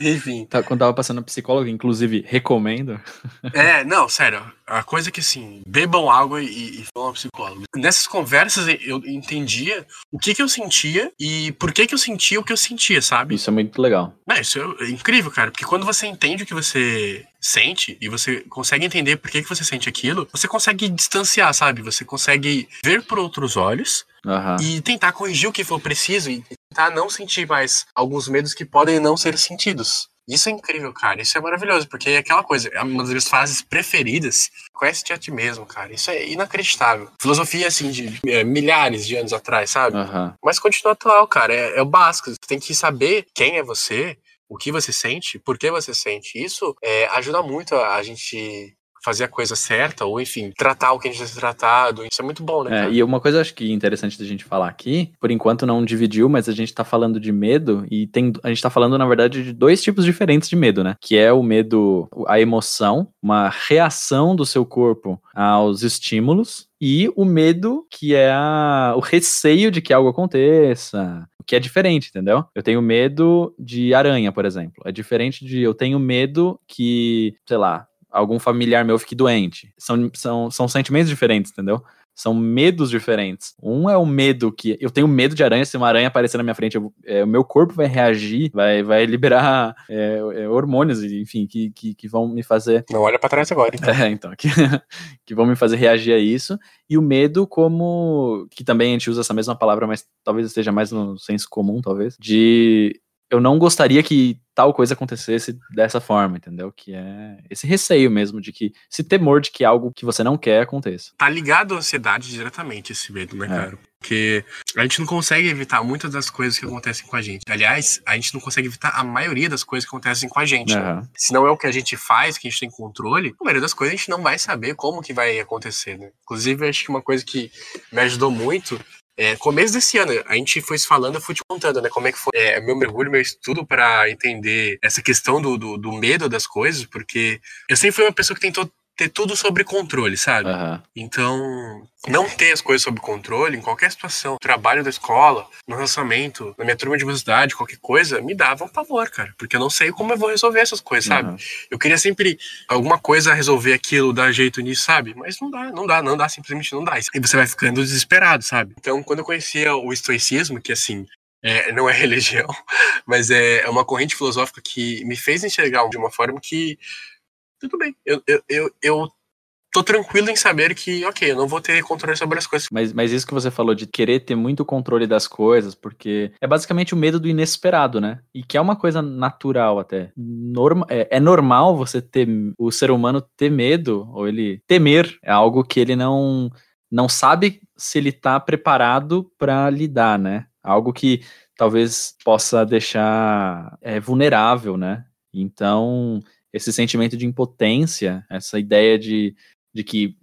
Enfim. Tá, quando tava passando psicólogo, inclusive, recomendo. É, não, sério. A coisa é que assim, bebam água e, e vão ao psicólogo. Nessas conversas eu entendia o que que eu sentia e por que que eu sentia o que eu sentia, sabe? Isso é muito legal. Não, isso é incrível, cara, porque quando você entende o que você sente e você consegue entender por que, que você sente aquilo, você consegue distanciar, sabe? Você consegue ver por outros olhos Aham. e tentar corrigir o que for preciso e tentar não sentir mais alguns medos que podem não ser sentidos. Isso é incrível, cara. Isso é maravilhoso, porque é aquela coisa, é uma das minhas fases preferidas. Conhece-te a ti mesmo, cara. Isso é inacreditável. Filosofia, assim, de, é, milhares de anos atrás, sabe? Aham. Mas continua atual, cara. É, é o básico. Você tem que saber quem é você, o que você sente, por que você sente. Isso é, ajuda muito a, a gente fazer a coisa certa, ou enfim, tratar o que a gente deve ser tratado. Isso é muito bom, né? É, cara? e uma coisa acho que interessante da gente falar aqui, por enquanto não dividiu, mas a gente tá falando de medo e tem a gente tá falando na verdade de dois tipos diferentes de medo, né? Que é o medo, a emoção, uma reação do seu corpo aos estímulos e o medo, que é a, o receio de que algo aconteça, o que é diferente, entendeu? Eu tenho medo de aranha, por exemplo. É diferente de eu tenho medo que, sei lá, algum familiar meu fique doente. São, são, são sentimentos diferentes, entendeu? São medos diferentes. Um é o medo que. Eu tenho medo de aranha, se uma aranha aparecer na minha frente, eu- é, o meu corpo vai reagir, vai, vai liberar é, é, hormônios, enfim, que, que, que vão me fazer Não olha pra trás agora, então. é, então, que, que vão me fazer reagir a isso. E o medo, como. Que também a gente usa essa mesma palavra, mas talvez esteja mais no senso comum, talvez. De. Eu não gostaria que tal coisa acontecesse dessa forma, entendeu? Que é esse receio mesmo de que. Esse temor de que algo que você não quer aconteça. Tá ligado à ansiedade diretamente esse medo, né, É. cara? Porque a gente não consegue evitar muitas das coisas que acontecem com a gente. Aliás, a gente não consegue evitar a maioria das coisas que acontecem com a gente. né? Aham. Se não é o que a gente faz, que a gente tem controle, a maioria das coisas a gente não vai saber como que vai acontecer, né? Inclusive, acho que uma coisa que me ajudou muito é, começo desse ano, a gente foi se falando, eu fui te contando, né, como é que foi é, meu mergulho, meu estudo para entender essa questão do, do, do medo das coisas, porque eu sempre fui uma pessoa que tentou ter tudo sob controle, sabe? Aham. Então, não ter as coisas sob controle em qualquer situação, trabalho da escola, no relacionamento, na minha turma de velocidade, qualquer coisa, me dava um pavor, cara. Porque eu não sei como eu vou resolver essas coisas, sabe? Eu queria sempre alguma coisa resolver aquilo, dar jeito nisso, sabe? Mas não dá, não dá, não dá, simplesmente não dá. E você vai ficando desesperado, sabe? Então, quando eu conhecia o estoicismo, que assim, é, não é religião, mas é, é uma corrente filosófica que me fez enxergar de uma forma que tudo bem, eu, eu, eu, eu tô tranquilo em saber que, ok, eu não vou ter controle sobre as coisas. Mas, mas isso que você falou de querer ter muito controle das coisas, porque é basicamente o medo do inesperado, né? E que é uma coisa natural até. Norma, é, é normal você ter, o ser humano ter medo, ou ele temer, é algo que ele não, não sabe se ele tá preparado para lidar, né? Algo que talvez possa deixar é, vulnerável, né? Então, esse sentimento de impotência, essa ideia de, de que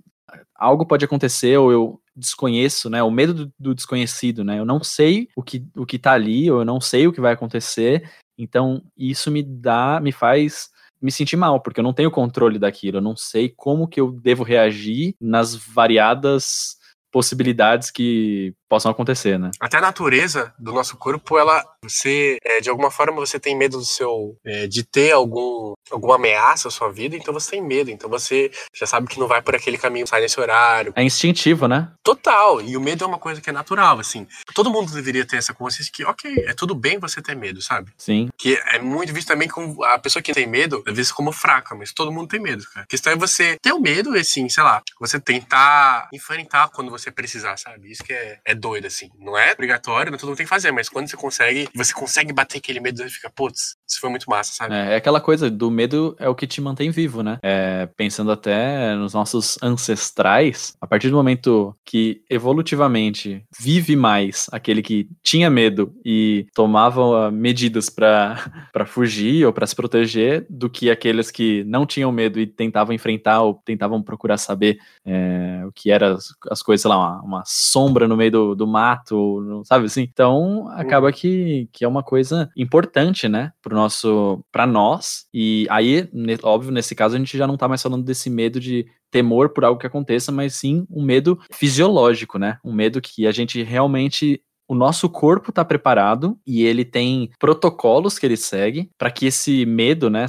algo pode acontecer ou eu desconheço, né? O medo do, do desconhecido, né? Eu não sei o que, o que tá ali, ou eu não sei o que vai acontecer. Então, isso me dá, me faz me sentir mal, porque eu não tenho controle daquilo, eu não sei como que eu devo reagir nas variadas possibilidades que possam acontecer, né? Até a natureza do nosso corpo, ela, você, é, de alguma forma, você tem medo do seu, é, de ter algum, alguma ameaça à sua vida, então você tem medo, então você já sabe que não vai por aquele caminho, sai nesse horário. É instintivo, né? Total, e o medo é uma coisa que é natural, assim. Todo mundo deveria ter essa consciência que, ok, é tudo bem você ter medo, sabe? Sim. Que é muito visto também como a pessoa que tem medo, é vista como fraca, mas todo mundo tem medo, cara. A questão é você ter o medo, e assim, sei lá, você tentar enfrentar quando você precisar, sabe? Isso que é, é doido, assim. Não é obrigatório, não todo mundo tem que fazer, mas quando você consegue, você consegue bater aquele medo, você fica, putz, isso foi muito massa, sabe? É, é aquela coisa do medo é o que te mantém vivo, né? É, pensando até nos nossos ancestrais, a partir do momento que evolutivamente vive mais aquele que tinha medo e tomava medidas pra pra fugir ou pra se proteger, do que aqueles que não tinham medo e tentavam enfrentar ou tentavam procurar saber é, o que eram as, as coisas, sei lá, uma, uma sombra no meio do, do mato, não- sabe assim? Então acaba que, que é uma coisa importante, né, pro nosso, para nós. E aí, óbvio, nesse caso a gente já não tá mais falando desse medo de temor por algo que aconteça, mas sim um medo fisiológico, né? Um medo que a gente realmente o nosso corpo está preparado e ele tem protocolos que ele segue para que esse medo, né,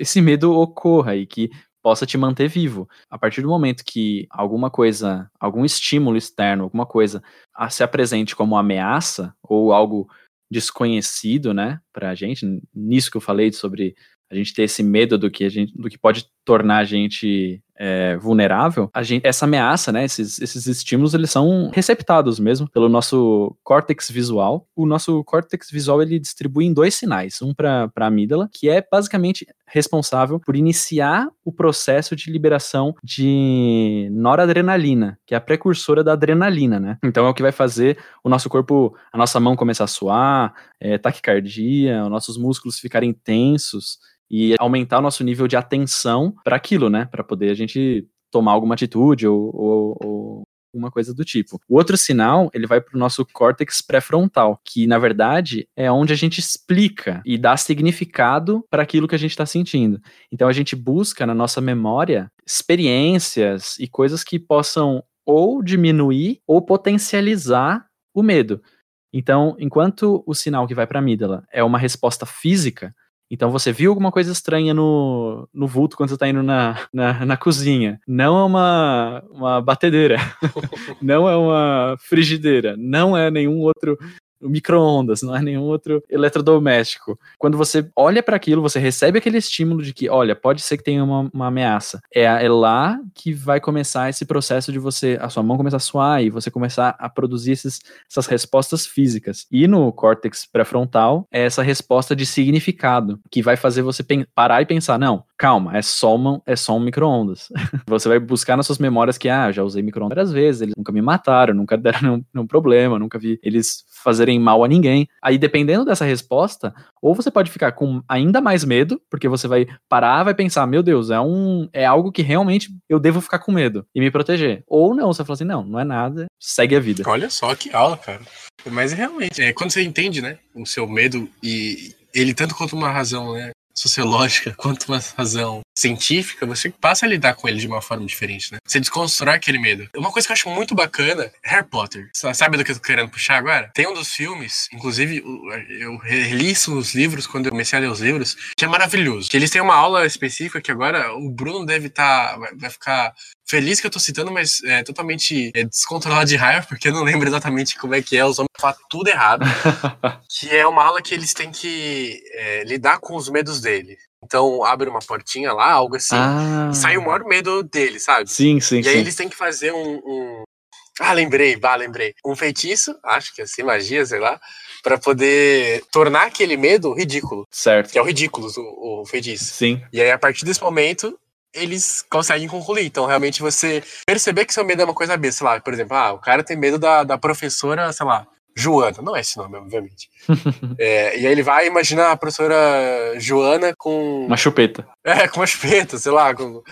esse medo ocorra e que possa te manter vivo. A partir do momento que alguma coisa, algum estímulo externo, alguma coisa se apresente como ameaça ou algo desconhecido, né, pra gente, nisso que eu falei sobre a gente ter esse medo do que a gente, do que pode tornar a gente é, vulnerável, a gente, essa ameaça, né, esses, esses estímulos, eles são receptados mesmo pelo nosso córtex visual. O nosso córtex visual, ele distribui em dois sinais, um para a amígdala, que é basicamente responsável por iniciar o processo de liberação de noradrenalina, que é a precursora da adrenalina, né? Então é o que vai fazer o nosso corpo, a nossa mão começar a suar, é, taquicardia, os nossos músculos ficarem tensos, e aumentar o nosso nível de atenção para aquilo, né? Para poder a gente tomar alguma atitude ou, ou, ou alguma coisa do tipo. O outro sinal, ele vai para o nosso córtex pré-frontal, que na verdade é onde a gente explica e dá significado para aquilo que a gente está sentindo. Então a gente busca na nossa memória experiências e coisas que possam ou diminuir ou potencializar o medo. Então, enquanto o sinal que vai para a amígdala é uma resposta física, então você viu alguma coisa estranha no, no vulto quando você está indo na, na, na, cozinha. Não é uma, uma batedeira. não é uma frigideira. Não é nenhum outro micro-ondas, não é nenhum outro eletrodoméstico. Quando você olha para aquilo, você recebe aquele estímulo de que, olha, pode ser que tenha uma, uma ameaça. É, é, lá que vai começar esse processo de você, a sua mão começar a suar e você começar a produzir esses, essas respostas físicas. E no córtex pré-frontal, é essa resposta de significado, que vai fazer você parar e pensar, não, calma, é só, uma, é só um micro-ondas. você vai buscar nas suas memórias que, ah, já usei micro-ondas várias vezes, eles nunca me mataram, nunca deram nenhum, nenhum problema, nunca vi eles fazerem mal a ninguém. Aí, dependendo dessa resposta, ou você pode ficar com ainda mais medo, porque você vai parar, vai pensar, meu Deus, é um é algo que realmente eu devo ficar com medo e me proteger. Ou não, você fala assim, não, não é nada, segue a vida. Olha só que aula, cara. Mas realmente, é, quando você entende, né, o seu medo e ele tanto quanto uma razão, né, sociológica quanto uma razão científica, você passa a lidar com ele de uma forma diferente, né? Você desconstrói aquele medo. Uma coisa que eu acho muito bacana, Harry Potter. Sabe do que eu tô querendo puxar agora? Tem um dos filmes, inclusive eu reli os livros quando eu comecei a ler os livros, que é maravilhoso. Que eles têm uma aula específica que agora o Bruno deve estar, tá, vai ficar feliz que eu tô citando, mas é totalmente é, descontrolado de raiva, porque eu não lembro exatamente como é que é, os homens falam tudo errado. que é uma aula que eles têm que é, lidar com os medos dele. Então abre uma portinha lá, algo assim, ah. sai o maior medo dele, sabe? Sim, sim. E aí eles têm que fazer um, um. Ah, lembrei, bah, lembrei. Um feitiço, acho que é assim, magia, sei lá, para poder tornar aquele medo ridículo. Certo. Que é o ridículo, o, o feitiço. Sim. E aí, a partir desse momento, eles conseguem concluir. Então, realmente, você perceber que seu medo é uma coisa besta, sei lá, por exemplo, ah, o cara tem medo da, da professora, sei lá, Joana, não é esse nome, obviamente. é, e aí ele vai imaginar a professora Joana com. Uma chupeta. É, com uma chupeta, sei lá. Com...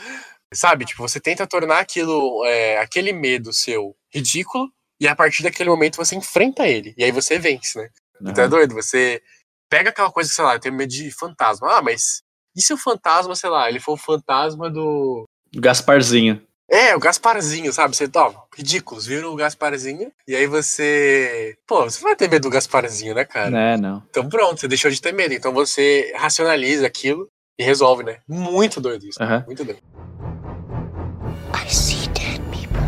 Sabe, tipo, você tenta tornar aquilo, é, aquele medo seu ridículo, e a partir daquele momento você enfrenta ele. E aí você vence, né? Uhum. Então é doido, você pega aquela coisa, sei lá, eu tenho medo de fantasma. Ah, mas e se o fantasma, sei lá, ele for o fantasma do. Gasparzinho. É, o Gasparzinho, sabe? Você, ó, ridículos, viram o Gasparzinho, e aí você. Pô, você vai ter medo do Gasparzinho, né, cara? É, não. Então pronto, você deixou de ter medo. Então você racionaliza aquilo e resolve, né? Muito doido isso. Uhum. Muito doido. I see dead people.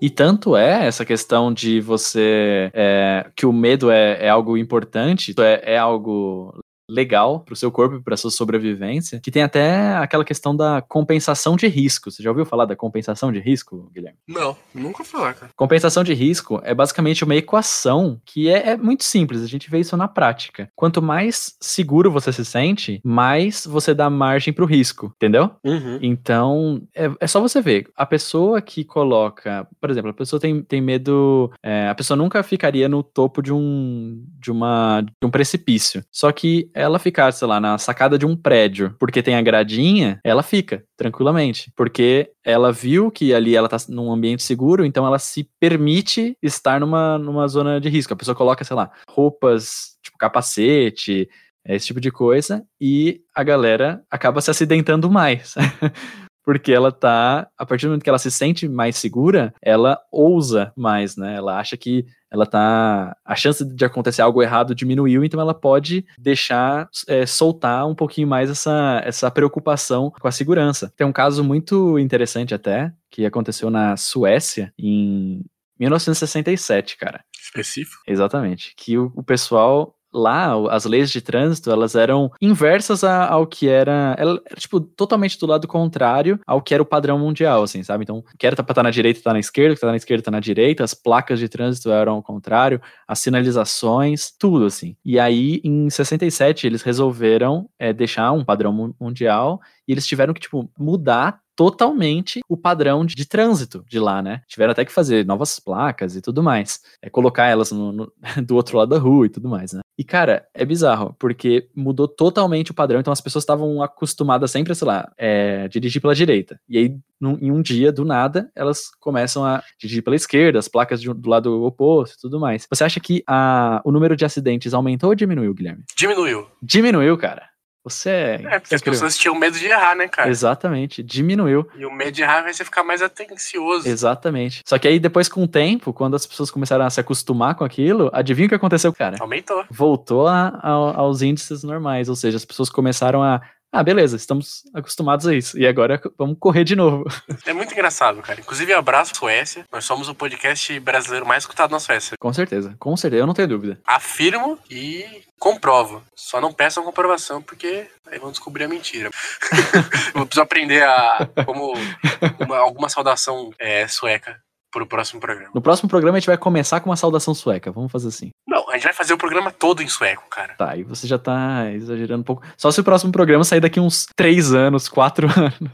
E tanto é essa questão de você. É, que o medo é, é algo importante, é, é algo legal para o seu corpo e para sua sobrevivência, que tem até aquela questão da compensação de risco. Você já ouviu falar da compensação de risco, Guilherme? Não, nunca falar, cara. Compensação de risco é basicamente uma equação que é, é muito simples, a gente vê isso na prática. Quanto mais seguro você se sente, mais você dá margem para o risco, entendeu? Uhum. Então, é, é, só você ver. A pessoa que coloca, por exemplo, a pessoa tem, tem medo, é, a pessoa nunca ficaria no topo de um, de uma, de um precipício. Só que ela ficar, sei lá, na sacada de um prédio, porque tem a gradinha, ela fica tranquilamente, porque ela viu que ali ela tá num ambiente seguro, então ela se permite estar numa, numa zona de risco. A pessoa coloca, sei lá, roupas, tipo capacete, esse tipo de coisa, e a galera acaba se acidentando mais. Porque ela tá, a partir do momento que ela se sente mais segura, ela ousa mais, né? Ela acha que ela tá. A chance de acontecer algo errado diminuiu, então ela pode deixar é, soltar um pouquinho mais essa, essa preocupação com a segurança. Tem um caso muito interessante até, que aconteceu na Suécia em 1967, cara. Específico? Exatamente. Que o, o pessoal lá as leis de trânsito elas eram inversas ao que era, ela, tipo totalmente do lado contrário ao que era o padrão mundial, assim, sabe? Então, o que era tá na direita tá na esquerda, o que tá na esquerda tá na direita, as placas de trânsito eram ao contrário, as sinalizações, tudo assim. E aí, em 67, eles resolveram é, deixar um padrão mundial e eles tiveram que, tipo, mudar totalmente o padrão de, de, trânsito de lá, né? Tiveram até que fazer novas placas e tudo mais. É colocar elas no, no, do outro lado da rua e tudo mais, né? E, cara, é bizarro, porque mudou totalmente o padrão. Então as pessoas estavam acostumadas sempre, sei lá, é, dirigir pela direita. E aí, num, em um dia, do nada, elas começam a dirigir pela esquerda, as placas de, do lado oposto e tudo mais. Você acha que a, o número de acidentes aumentou ou diminuiu, Guilherme? Diminuiu. Diminuiu, cara. Você é. É, porque as pessoas tinham medo de errar, né, cara? Exatamente, diminuiu. E o medo de errar vai você ficar mais atencioso. Exatamente. Só que aí depois, com o tempo, quando as pessoas começaram a se acostumar com aquilo, adivinha o que aconteceu, cara? Aumentou. Voltou a, a, aos índices normais, ou seja, as pessoas começaram a ah, beleza, estamos acostumados a isso. E agora vamos correr de novo. É muito engraçado, cara. Inclusive, abraço Suécia. Nós somos o podcast brasileiro mais escutado na Suécia. Com certeza, com certeza, eu não tenho dúvida. Afirmo e comprovo. Só não peçam comprovação, porque aí vão descobrir a mentira. eu preciso aprender a como uma, alguma saudação é, sueca pro próximo programa. No próximo programa a gente vai começar com uma saudação sueca. Vamos fazer assim. Não, a gente vai fazer o programa todo em sueco, cara. Tá, e você já tá exagerando um pouco. Só se o próximo programa sair daqui uns três anos, quatro anos.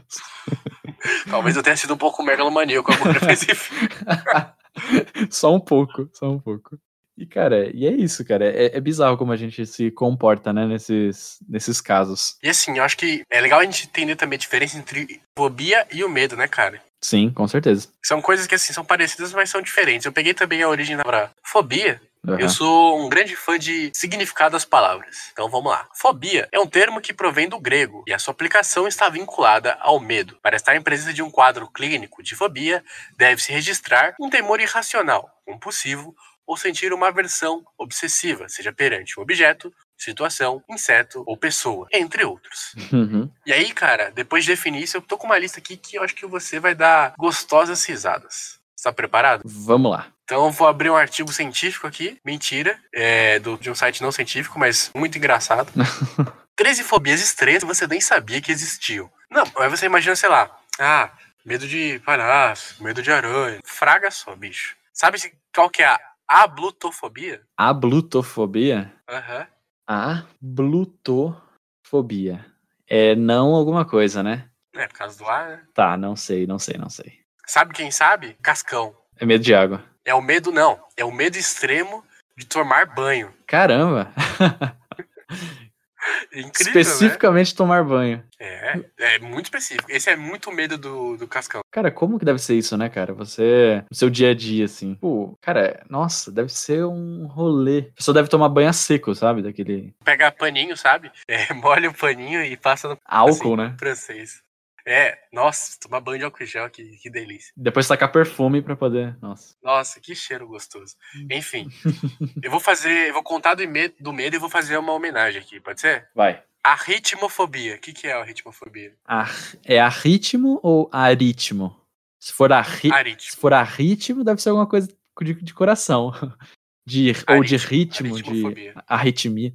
Talvez eu tenha sido um pouco megalomaníaco agora nesse Só um pouco, só um pouco. E, cara, e é isso, cara. É, é, bizarro como a gente se comporta, né, nesses, nesses casos. E assim, eu acho que é legal a gente entender também a diferença entre fobia e o medo, né, cara? Sim, com certeza. São coisas que, assim, são parecidas, mas são diferentes. Eu peguei também a origem da fobia. Uhum. Eu sou um grande fã de significado das palavras. Então vamos lá. Fobia é um termo que provém do grego e a sua aplicação está vinculada ao medo. Para estar em presença de um quadro clínico de fobia, deve-se registrar um temor irracional, compulsivo ou sentir uma aversão obsessiva, seja perante um objeto, situação, inseto ou pessoa, entre outros. Uhum. E aí, cara, depois de definir isso, eu tô com uma lista aqui que eu acho que você vai dar gostosas risadas. Está preparado? Vamos lá. Então eu vou abrir um artigo científico aqui, mentira, é, do, de um site não científico, mas muito engraçado. 13 fobias estranhas que você nem sabia que existiam. Não, aí você imagina, sei lá, ah, medo de palhaço, medo de aranha. Fraga só, bicho. Sabe qual que é a a blutofobia? A blutofobia? Aham. Uhum. A blutofobia. É não alguma coisa, né? É, por causa do ar, né? Tá, não sei, não sei, não sei. Sabe quem sabe? Cascão. É medo de água. É o medo, não. É o medo extremo de tomar banho. Caramba! Incrível, né? Especificamente né? tomar banho. É, é muito específico. Esse é muito medo do, do Cascão. Cara, como que deve ser isso, né, cara? Você, no seu dia a dia, assim. Pô, cara, nossa, deve ser um rolê. A pessoa deve tomar banho a seco, sabe? Daquele. Pega paninho, sabe? É, molha o paninho e passa no. Álcool, assim, né? Francês. É, nossa, tomar banho de álcool gel, que, que delícia. Depois tacar perfume pra poder. Nossa. Nossa, que cheiro gostoso. Hum. Enfim, eu vou fazer, eu vou contar do medo, do medo e vou fazer uma homenagem aqui, pode ser? Vai. A ritmofobia. O que, que é a ritmofobia? A, é a ritmo ou aritmo? Se for a, ri, se for a ritmo, deve ser alguma coisa de, de coração. De, ou de ritmo, de arritmia.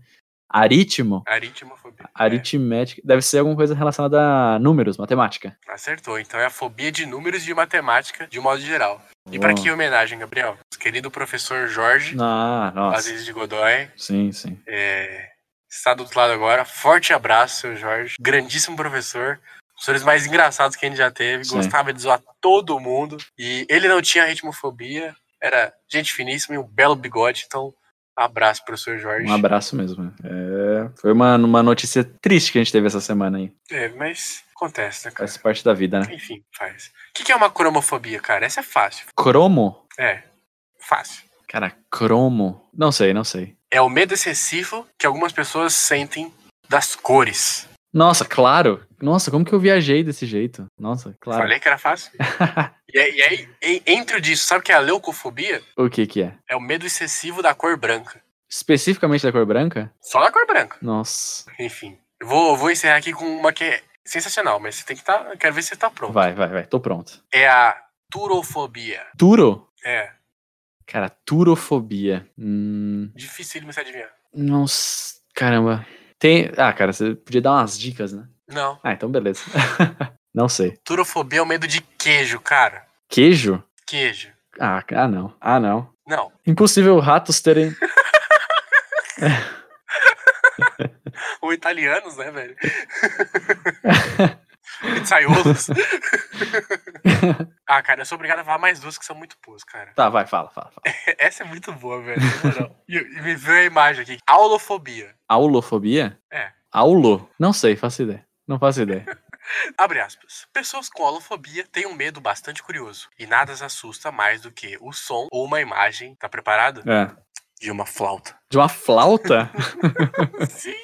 Aritmo? Aritmofobia. Aritmética. É. Deve ser alguma coisa relacionada a números, matemática. Acertou. Então é a fobia de números e de matemática, de um modo geral. E para que homenagem, Gabriel? Querido professor Jorge. Ah, nossa. Aziz de Godoy. Sim, sim. É, está do outro lado agora. Forte abraço, seu Jorge. Grandíssimo professor. Professores mais engraçados que a gente já teve. Sim. Gostava de zoar todo mundo. E ele não tinha ritmofobia. Era gente finíssima e um belo bigode. Então, Abraço, professor Jorge. Um abraço mesmo. É, foi uma, uma notícia triste que a gente teve essa semana aí. É, mas acontece, né, cara? Faz parte da vida, né? Enfim, faz. O que é uma cromofobia, cara? Essa é fácil. Cromo? É, fácil. Cara, cromo? Não sei, não sei. É o medo excessivo que algumas pessoas sentem das cores. Nossa, claro. Nossa, como que eu viajei desse jeito? Nossa, claro. Falei que era fácil. e, aí, e aí, entre disso, sabe o que é a leucofobia? O que que é? É o medo excessivo da cor branca. Especificamente da cor branca? Só da cor branca. Nossa. Enfim. Vou, vou encerrar aqui com uma que é sensacional, mas você tem que estar. Quero ver se você tá pronto. Vai, vai, vai. Tô pronto. É a turofobia. Turo? É. Cara, turofobia. Hum, Dificílimo você adivinhar. nossa, caramba. Tem. Ah, cara, você podia dar umas dicas, né? Não. Ah, então beleza. não sei. Turofobia é o medo de queijo, cara. Queijo? Queijo. Ah, ah, não. Ah, não. Não. Impossível ratos terem. Ou italianos, né, velho? Pizzaiolos. ah, cara, eu sou obrigado a falar mais duas que são muito boas, cara. tá, vai, fala, fala, fala. Essa é muito boa, velho. E, e me veio a imagem aqui. Aulofobia. Aulofobia? É. Aulo? Não sei, faço ideia. Não faço ideia. Abre aspas. Pessoas com aulofobia têm um medo bastante curioso. E nada as assusta mais do que o som ou uma imagem. Tá preparado? É. De uma flauta. De uma flauta? Sim.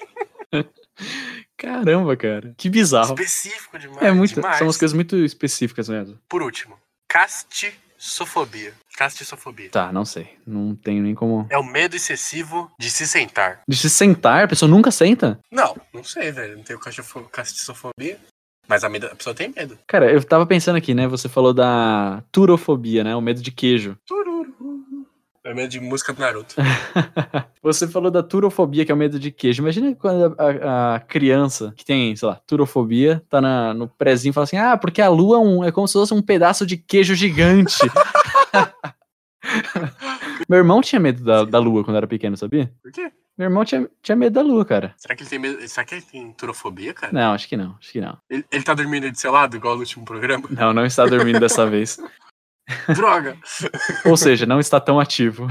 Caramba, cara. Que bizarro. Específico demais. É muito. demais. São umas coisas muito específicas mesmo. Por último, castiçofobia. Castiçofobia. Tá, não sei. Não tenho nem como. É o medo excessivo de se sentar. De se sentar, a pessoa nunca senta? Não, não sei, velho. Não tenho castiçofobia. Mas a, medo- a pessoa tem medo. Cara, eu tava pensando aqui, né? Você falou da turofobia, né? O medo de queijo. Tururu. É medo de música do Naruto. Você falou da turofobia, que é o medo de queijo. Imagina quando a, a- criança que tem, sei lá, turofobia, tá na- no prezinho e fala assim: ah, porque a lua é, um- é como se fosse um pedaço de queijo gigante. Meu irmão tinha medo da, da lua quando era pequeno, sabia? Por quê? Meu irmão tinha, tinha medo da lua, cara. Será que ele tem medo? Será que ele tem turofobia, cara? Não, acho que não, acho que não. Ele, ele tá dormindo aí do seu lado, igual no último programa? Não, não está dormindo dessa vez. Droga! Ou seja, não está tão ativo.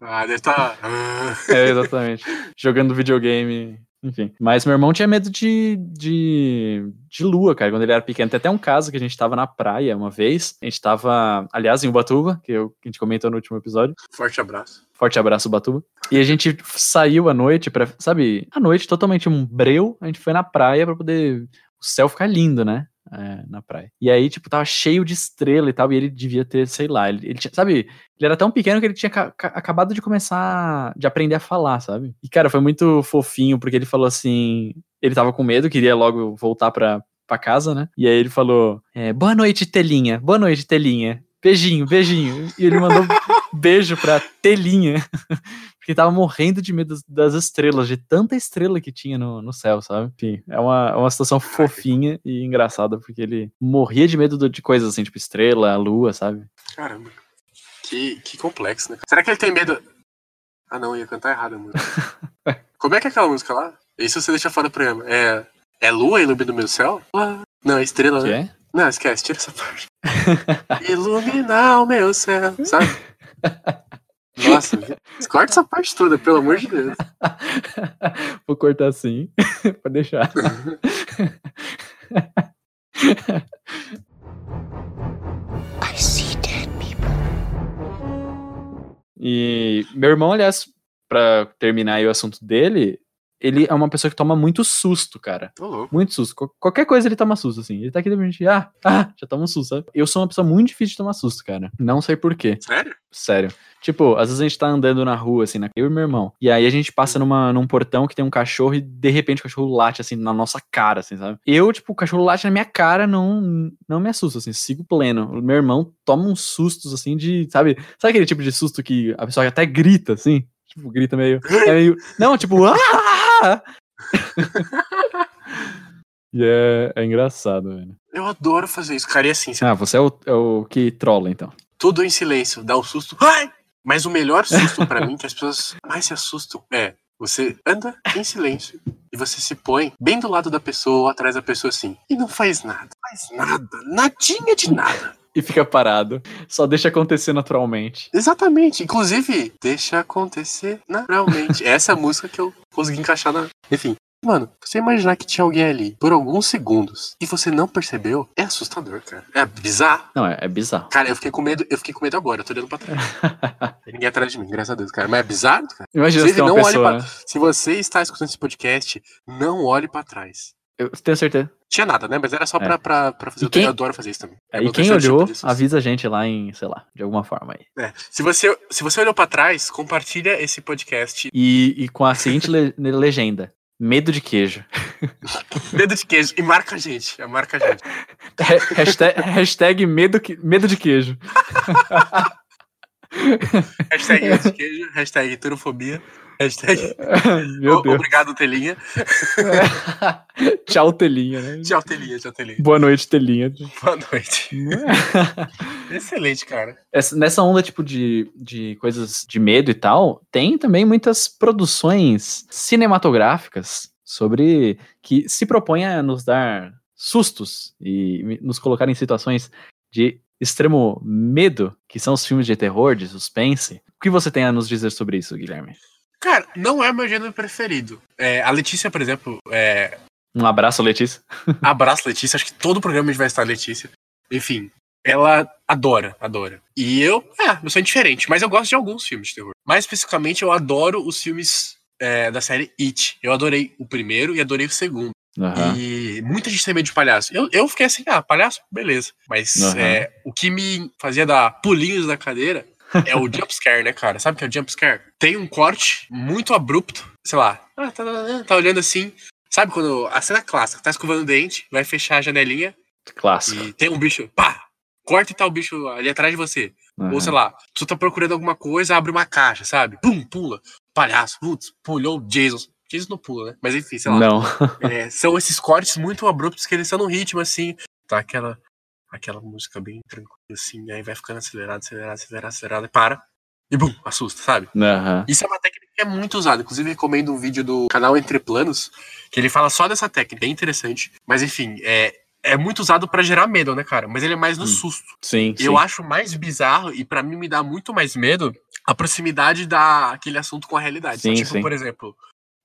Ah, deve tá. Ah. É, exatamente. Jogando videogame, enfim. Mas meu irmão tinha medo de, de, de lua, cara, quando ele era pequeno. Tem até um caso que a gente tava na praia uma vez. A gente tava, aliás, em Ubatuba, que, eu, que a gente comentou no último episódio. Forte abraço. Forte abraço, Ubatuba. E a gente saiu à noite pra, sabe, à noite totalmente um breu. A gente foi na praia pra poder o céu ficar lindo, né? É, na praia. E aí, tipo, tava cheio de estrela e tal, e ele devia ter, sei lá, ele, ele tinha, sabe, ele era tão pequeno que ele tinha ca- ca- acabado de começar de aprender a falar, sabe? E, cara, foi muito fofinho, porque ele falou assim, ele tava com medo, queria logo voltar pra, pra casa, né? E aí ele falou, é, boa noite, Telinha, boa noite, Telinha. Beijinho, beijinho. E ele mandou beijo pra Telinha. Porque tava morrendo de medo das, estrelas, de tanta estrela que tinha no, no céu, sabe? Enfim, é uma, é uma situação fofinha e engraçada, porque ele morria de medo do- de coisas assim, tipo estrela, lua, sabe? Caramba. Que, que complexo, né? Será que ele tem medo. Ah, não, eu ia cantar errado a música. Como é que é aquela música lá? Isso você deixa fora do programa. É. É lua ilumina o meu céu? Não, é estrela, Que né? é? Não, esquece, tira essa parte. Iluminar o meu céu, sabe? Nossa, corta essa parte toda, pelo amor de Deus. Vou cortar assim, pra deixar. E meu irmão, aliás, pra terminar aí o assunto dele, ele é uma pessoa que toma muito susto, cara. Tô louco. Muito susto. Qual- Qualquer coisa ele toma susto, assim. Ele tá aqui de repente, ah, ah, já toma um susto, sabe? Eu sou uma pessoa muito difícil de tomar susto, cara. Não sei porquê. Sério? Sério. Tipo, às vezes a gente tá andando na rua, assim, né? eu e meu irmão. E aí a gente passa numa, num portão que tem um cachorro e de repente o cachorro late, assim, na nossa cara, assim, sabe? Eu, tipo, o cachorro late na minha cara, não, não me assusta, assim, sigo pleno. O meu irmão toma uns sustos, assim, de, sabe? Sabe aquele tipo de susto que a pessoa até grita, assim? Tipo, grita meio. É meio não, tipo, ah! e é, é engraçado, velho. Eu adoro fazer isso, cara. E assim, Ah, você é o, é o que trola, então. tudo em silêncio, dá um susto. Ai! Mas o melhor susto pra mim, que as pessoas mais se assustam, é você anda em silêncio e você se põe bem do lado da pessoa ou atrás da pessoa assim. E não faz nada, faz nada, nadinha de nada. E fica parado. Só deixa acontecer naturalmente. Exatamente. Inclusive, deixa acontecer naturalmente. Essa é a música que eu consegui encaixar na. Enfim. Mano, você imaginar que tinha alguém ali por alguns segundos e você não percebeu, é assustador, cara. É bizarro. Não, é, é bizarro. Cara, eu fiquei com medo, eu fiquei com medo agora, eu tô olhando pra trás. Tem ninguém atrás de mim, graças a Deus, cara. Mas é bizarro, cara. Imagina se Inclusive, uma não olhe pra... né? Se você está escutando esse podcast, não olhe pra trás. Eu tenho certeza. Tinha nada, né? Mas era só É. pra, pra, pra fazer E o quem- Eu adoro fazer isso também. É e quem tipo olhou, sucesso. avisa a gente lá em, sei lá, de alguma forma aí. É. Se, você, se você olhou pra trás, compartilha esse podcast. E, e com a seguinte le- legenda: Medo de queijo. Dedo de queijo. E marca a gente. é, Marca a gente. Ha- hashtag, hashtag medo, que- medo de queijo. Hashtag dedo de queijo. Hashtag turofobia. Hashtag Meu Deus. obrigado, Telinha. Tchau, telinha, né? Tchau, Telinha. Tchau, Telinha. Boa noite, telinha. Boa noite. Excelente, cara. Essa- Nessa onda, tipo, de, de coisas de medo e tal, tem também muitas produções cinematográficas sobre que se propõem a nos dar sustos e nos colocar em situações de extremo medo, que são os filmes de terror, de suspense. O que você tem a nos dizer sobre isso, Guilherme? Cara, não é meu gênero preferido. É, a Letícia, por exemplo, é, Um abraço, Letícia. abraço Letícia. Acho que todo programa a gente vai estar Letícia. Enfim, ela adora, adora. E eu, é, eu sou indiferente, mas eu gosto de alguns filmes de terror. Mais especificamente, eu adoro os filmes é, da série It. Eu adorei o primeiro e adorei o segundo. Aham. E muita gente tem medo de palhaço. Eu, eu fiquei assim, ah, palhaço, beleza. Mas Aham. é, o que me fazia dar pulinhos da cadeira é o jumpscare, né, cara? Sabe o que é o jumpscare? Tem um corte muito abrupto, sei lá, ah, tá, tá, tá olhando assim. Sabe quando a cena clássica, tá escovando o dente, vai fechar a janelinha Clássico. e tem um bicho, pá, corta e tá o bicho ali atrás de você. Ou sei lá, tu tá procurando alguma coisa, abre uma caixa, sabe? Pum, pula. Palhaço, putz, pulou o Jason. Jason não pula, né? Mas enfim, sei lá. Não. É, são esses cortes muito abruptos que eles estão no ritmo, assim. Tá aquela, aquela música bem tranquila, assim. Aí vai ficando acelerado, acelerado, acelerado, acelerado, e para. E bum, assusta, sabe? Aham. Isso é uma técnica que é muito usada. Inclusive, recomendo um vídeo do canal Entre Planos, que ele fala só dessa técnica. É interessante. Mas enfim, é, é muito usado pra gerar medo, né, cara? Mas ele é mais no Hum. susto. Sim, sim. Eu acho mais bizarro e pra mim me dá muito mais medo a proximidade daquele assunto com a realidade. Sim, tipo, sim. por exemplo,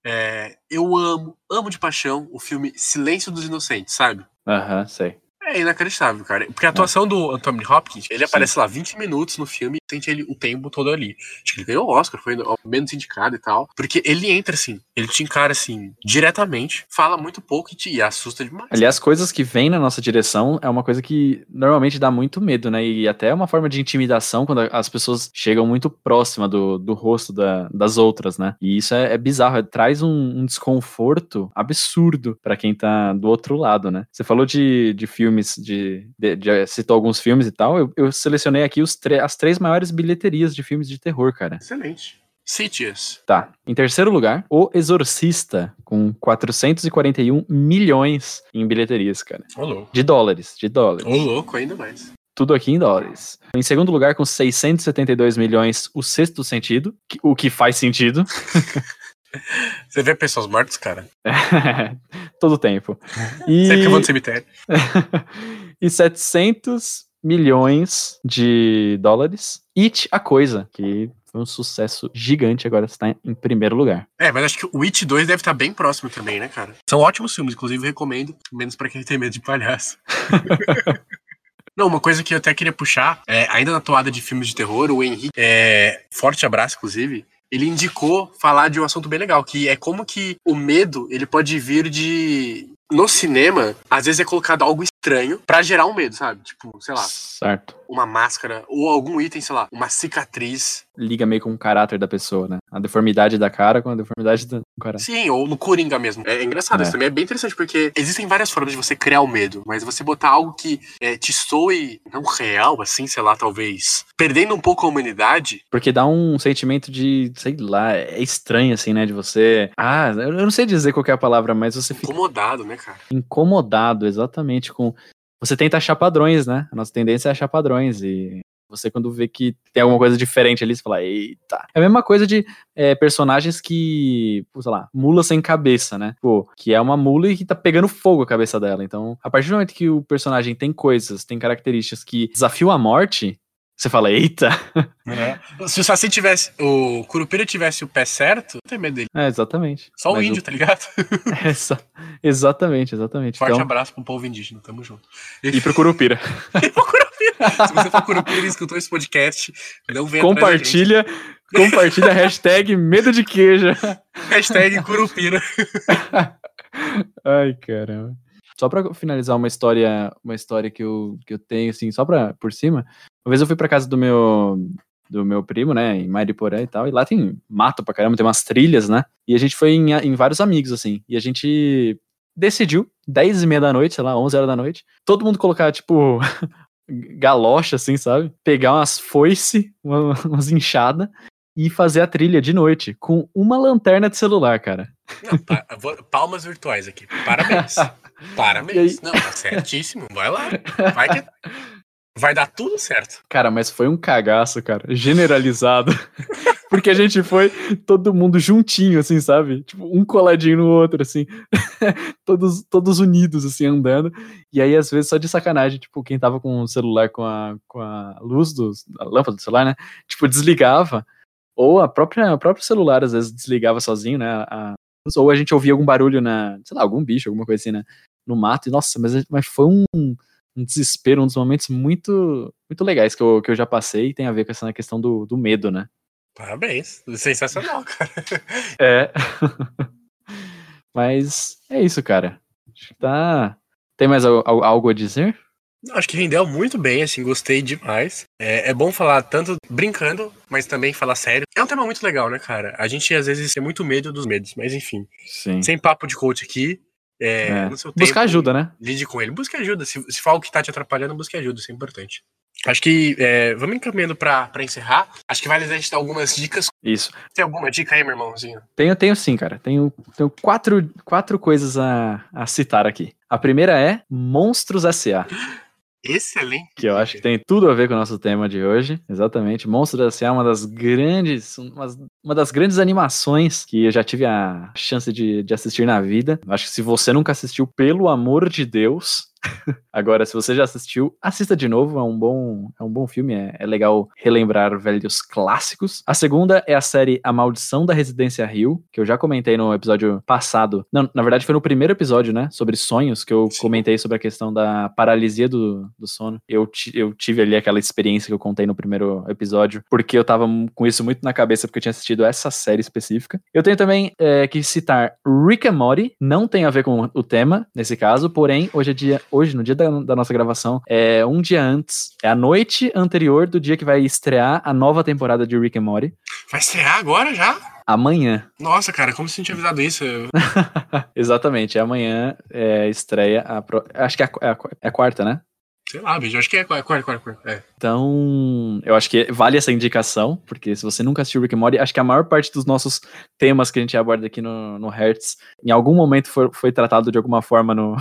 é, eu amo, amo de paixão o filme Silêncio dos Inocentes, sabe? Aham, sei. É inacreditável, cara. Porque a atuação do Anthony Hopkins, ele Sim. aparece lá 20 minutos no filme e sente ele o tempo todo ali. Acho que ele ganhou o Oscar, foi ao menos indicado e tal. Porque ele entra assim, ele te encara assim, diretamente, fala muito pouco e te assusta demais. Aliás, coisas que vêm na nossa direção é uma coisa que normalmente dá muito medo, né? E até é uma forma de intimidação quando as pessoas chegam muito próxima do, do rosto da- das outras, né? E isso é, é bizarro, é- traz um, um desconforto absurdo pra quem tá do outro lado, né? Você falou de, de filmes, de, de- de- citou alguns filmes e tal, eu, eu selecionei aqui os as três maiores bilheterias de filmes de terror, cara. Excelente. Sitius. Tá. Em terceiro lugar, O Exorcista, com 441 milhões em bilheterias, cara. Ô louco. De dólares, de dólares. Ô louco, ainda mais. Tudo aqui em dólares. Em segundo lugar, com 672 milhões, O Sexto Sentido, que- o que faz sentido. Você vê pessoas mortas, cara? Todo tempo. Sempre que eu vou E, no cemitério. e 700 milhões de dólares. It, a Coisa, que foi um sucesso gigante, agora está em primeiro lugar. É, mas acho que o It 2 deve estar bem próximo também, né, cara? São ótimos filmes, inclusive recomendo, menos pra quem tem medo de palhaço. Não, uma coisa que eu até queria puxar, é, ainda na toada de filmes de terror, o Henrique, é, forte abraço, inclusive, ele indicou falar de um assunto bem legal, que é como que o medo, ele pode vir de... No cinema, às vezes é colocado algo estranho pra gerar um medo, sabe? Tipo, sei lá, Certo. Uma máscara ou algum item, sei lá, uma cicatriz. Liga meio com o caráter da pessoa, né? A deformidade da cara com a deformidade do caráter. Sim, ou no Coringa mesmo. É engraçado, É. isso também é bem interessante, porque existem várias formas de você criar o medo, mas você botar algo que é, te soe não real, assim, sei lá, talvez, perdendo um pouco a humanidade. Porque dá um sentimento de, sei lá, é estranho, assim, né? De você. Ah, eu não sei dizer qual que é a palavra, mas você fica Incomodado, né, cara? incomodado exatamente com. Você tenta achar padrões, né? A nossa tendência é achar padrões. E você, quando vê que tem alguma coisa diferente ali, você fala, eita. É a mesma coisa de é, personagens que, sei lá, mula sem cabeça, né? Pô, que é uma mula e que tá pegando fogo a cabeça dela. Então, a partir do momento que o personagem tem coisas, tem características que desafiam a morte, você fala, eita. Se o Saci tivesse, o Curupira tivesse o pé certo, não tem medo dele. É, exatamente. Só o Mas índio, tá ligado? Exa- exatamente, exatamente. Forte Então, abraço pro povo indígena, tamo junto. e pro Curupira. E pro Curupira. Se você for Curupira e escutou esse podcast, não venha Compartilha, compartilha a hashtag medo de queijo. Hashtag Curupira. Ai, caramba. Só pra finalizar uma história, uma história que eu, que eu tenho, assim, só pra, por cima. Uma vez eu fui pra casa do meu, do meu primo, né, em Mariporã e tal, e lá tem mato pra caramba, tem umas trilhas, né, e a gente foi em, em vários amigos, assim, e a gente decidiu, 10 e meia da noite, sei lá, 11 horas da noite, todo mundo colocar, tipo, galocha, assim, sabe, pegar umas foice, uma, umas enxadas, e fazer a trilha de noite, com uma lanterna de celular, cara. Não, pa palmas virtuais aqui, parabéns. Parabéns. Não, tá certíssimo. Vai lá. Vai que vai dar tudo certo. Cara, mas foi um cagaço, cara. Generalizado. Porque a gente foi todo mundo juntinho, assim, sabe? Tipo, um coladinho no outro, assim. todos, todos unidos, assim, andando. E aí, às vezes, só de sacanagem, tipo, quem tava com o celular com a, com a luz do, a lâmpada do celular, né? Tipo, desligava. Ou a própria, o próprio celular, às vezes, desligava sozinho, né? A, ou a gente ouvia algum barulho na, sei lá, algum bicho, alguma coisa assim, né? no mato. E, nossa, mas, mas foi um, um desespero, um dos momentos muito, muito legais que eu, que eu já passei e tem a ver com essa questão do, do medo, né? Parabéns, sensacional, cara. É. mas é isso, cara. Tá. Tem mais algo a dizer? Acho que rendeu muito bem, assim, gostei demais. É, é, bom falar tanto brincando, mas também falar sério. É um tema muito legal, né, cara? A gente às vezes tem muito medo dos medos, mas enfim. Sim. Sem papo de coach aqui. É, é. Buscar ajuda, né? Lide com ele. Busque ajuda. Se, se for algo que tá te atrapalhando, busque ajuda. Isso é importante. Acho que é, vamos encaminhando pra, encerrar. Acho que vale a gente dar algumas dicas. Isso. Tem alguma dica aí, meu irmãozinho? Tenho, tenho sim, cara. Tenho, tenho quatro, quatro coisas a, a citar aqui. A primeira é Monstros S.A. Excelente. Que eu acho que tem tudo a ver com o nosso tema de hoje. Exatamente. Monstros S.A. é uma das grandes, uma, uma, das grandes animações que eu já tive a chance de, de assistir na vida. Acho que se você nunca assistiu, pelo amor de Deus, Agora, se você já assistiu, assista de novo. É um bom, é um bom filme. É, é, legal relembrar velhos clássicos. A segunda é a série A Maldição da Residência Rio, que eu já comentei no episódio passado. Não, na verdade, foi no primeiro episódio, né? Sobre sonhos, que eu Sim. comentei sobre a questão da paralisia do, do sono. Eu, eu tive ali aquela experiência que eu contei no primeiro episódio, porque eu tava com isso muito na cabeça, porque eu tinha assistido essa série específica. Eu tenho também é, que citar Rick and Morty. Não tem a ver com o tema, nesse caso, porém, hoje é dia hoje, no dia da, da, nossa gravação, é um dia antes, é a noite anterior do dia que vai estrear a nova temporada de Rick and Morty. Vai estrear agora já? Amanhã. Nossa, cara, como você não tinha avisado isso? Exatamente, amanhã é, estreia a. Pro... Acho que é a, é, a, é quarta, né? Sei lá, bicho, acho que é quarta, quarta, quarta. É. Então, eu acho que vale essa indicação, porque se você nunca assistiu Rick and Morty, acho que a maior parte dos nossos temas que a gente aborda aqui no, no Hertz, em algum momento foi, foi tratado de alguma forma no,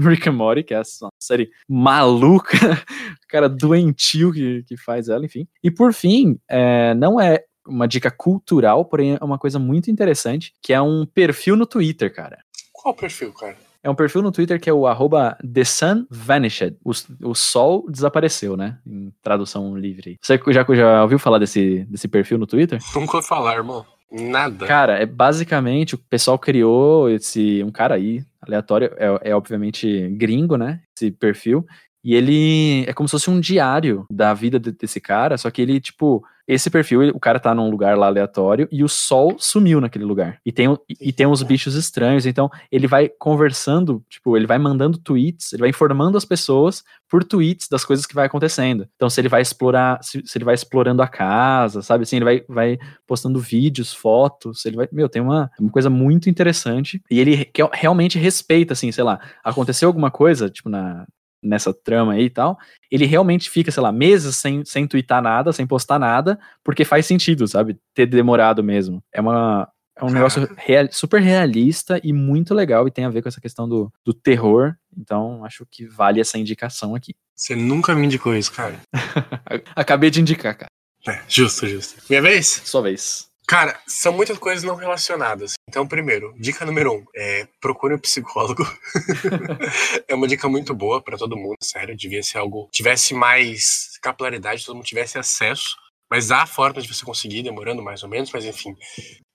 Rick and Morty, que é essa série maluca, cara doentio que, que faz ela, enfim. E por fim, é, não é uma dica cultural, porém é uma coisa muito interessante, que é um perfil no Twitter, cara. Qual perfil, cara? É um perfil no Twitter que é o arroba The Sun Vanished. O, o sol desapareceu, né? Em tradução livre. Você já, já ouviu falar desse, desse perfil no Twitter? Nunca ouvi falar, irmão. Nada. Cara, é basicamente o pessoal criou esse um cara aí aleatório, é, é obviamente gringo, né? Esse perfil. E ele é como se fosse um diário da vida desse cara, só que ele, tipo, esse perfil, o cara tá num lugar lá aleatório e o sol sumiu naquele lugar. E tem, e tem uns bichos estranhos, então ele vai conversando, tipo, ele vai mandando tweets, ele vai informando as pessoas por tweets das coisas que vai acontecendo. Então, se ele vai explorar, se, se ele vai explorando a casa, sabe assim, ele vai, vai postando vídeos, fotos, ele vai, meu, tem uma, uma coisa muito interessante. E ele realmente respeita, assim, sei lá, aconteceu alguma coisa, tipo, na, nessa trama aí e tal, ele realmente fica, sei lá, meses sem, sem twittar nada, sem postar nada, porque faz sentido, sabe? Ter demorado mesmo. É uma. É um negócio real, super realista e muito legal e tem a ver com essa questão do, do terror. Então, acho que vale essa indicação aqui. Você nunca me indicou isso, cara. Acabei de indicar, cara. É, justo, justo. Minha vez? Sua vez. Cara, são muitas coisas não relacionadas. Então, primeiro, dica número um, é, procure um psicólogo. é uma dica muito boa para todo mundo, sério. Devia ser algo tivesse mais capilaridade, todo mundo tivesse acesso. Mas há formas de você conseguir, demorando mais ou menos, mas enfim,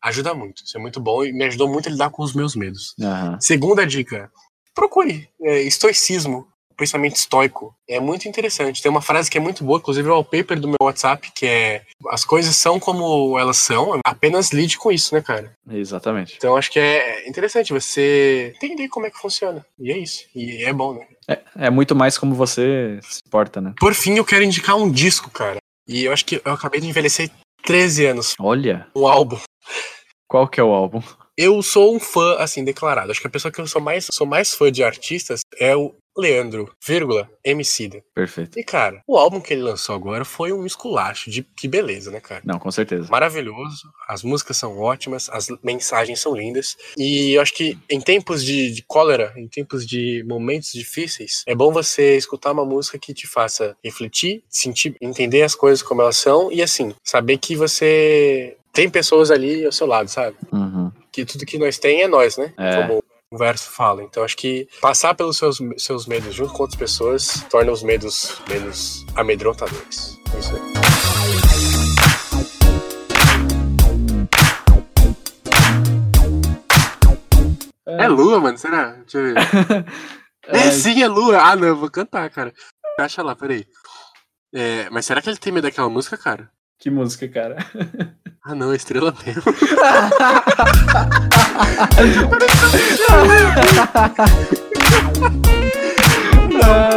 ajuda muito. Isso é muito bom e me ajudou muito a lidar com os meus medos. Uhum. Segunda dica, procure é, estoicismo pensamento estoico. É muito interessante. Tem uma frase que é muito boa, inclusive é o wallpaper do meu WhatsApp, que é as coisas são como elas são, apenas lide com isso, né, cara? Exatamente. Então acho que é interessante você entender como é que funciona. E é isso. E é bom, né? É, é muito mais como você se porta, né? Por fim, eu quero indicar um disco, cara. E eu acho que eu acabei de envelhecer 13 anos. Olha, Um álbum. qual que é o álbum? Eu sou um fã, assim, declarado. Acho que a pessoa que eu sou mais, sou mais fã de artistas é o Leandro, vírgula, Emicida. Perfeito. E, cara, o álbum que ele lançou agora foi um esculacho de que beleza, né, cara? Não, com certeza. Maravilhoso, as músicas são ótimas, as mensagens são lindas. E eu acho que em tempos de, de cólera, em tempos de momentos difíceis, é bom você escutar uma música que te faça refletir, sentir, entender as coisas como elas são e, assim, saber que você tem pessoas ali ao seu lado, sabe? Uhum. que tudo que nós tem é nós, né? É. Como o verso fala. Então acho que passar pelos seus, seus medos junto com outras pessoas torna os medos menos amedrontadores. É Isso aí. É lua, mano? Será? Deixa eu ver. É, sim, é lua. Ah, não, eu vou cantar, cara. Acha lá, peraí. É, mas será que ele tem medo daquela música, cara? Que música, cara? Ah não, é estrela mesmo. ah.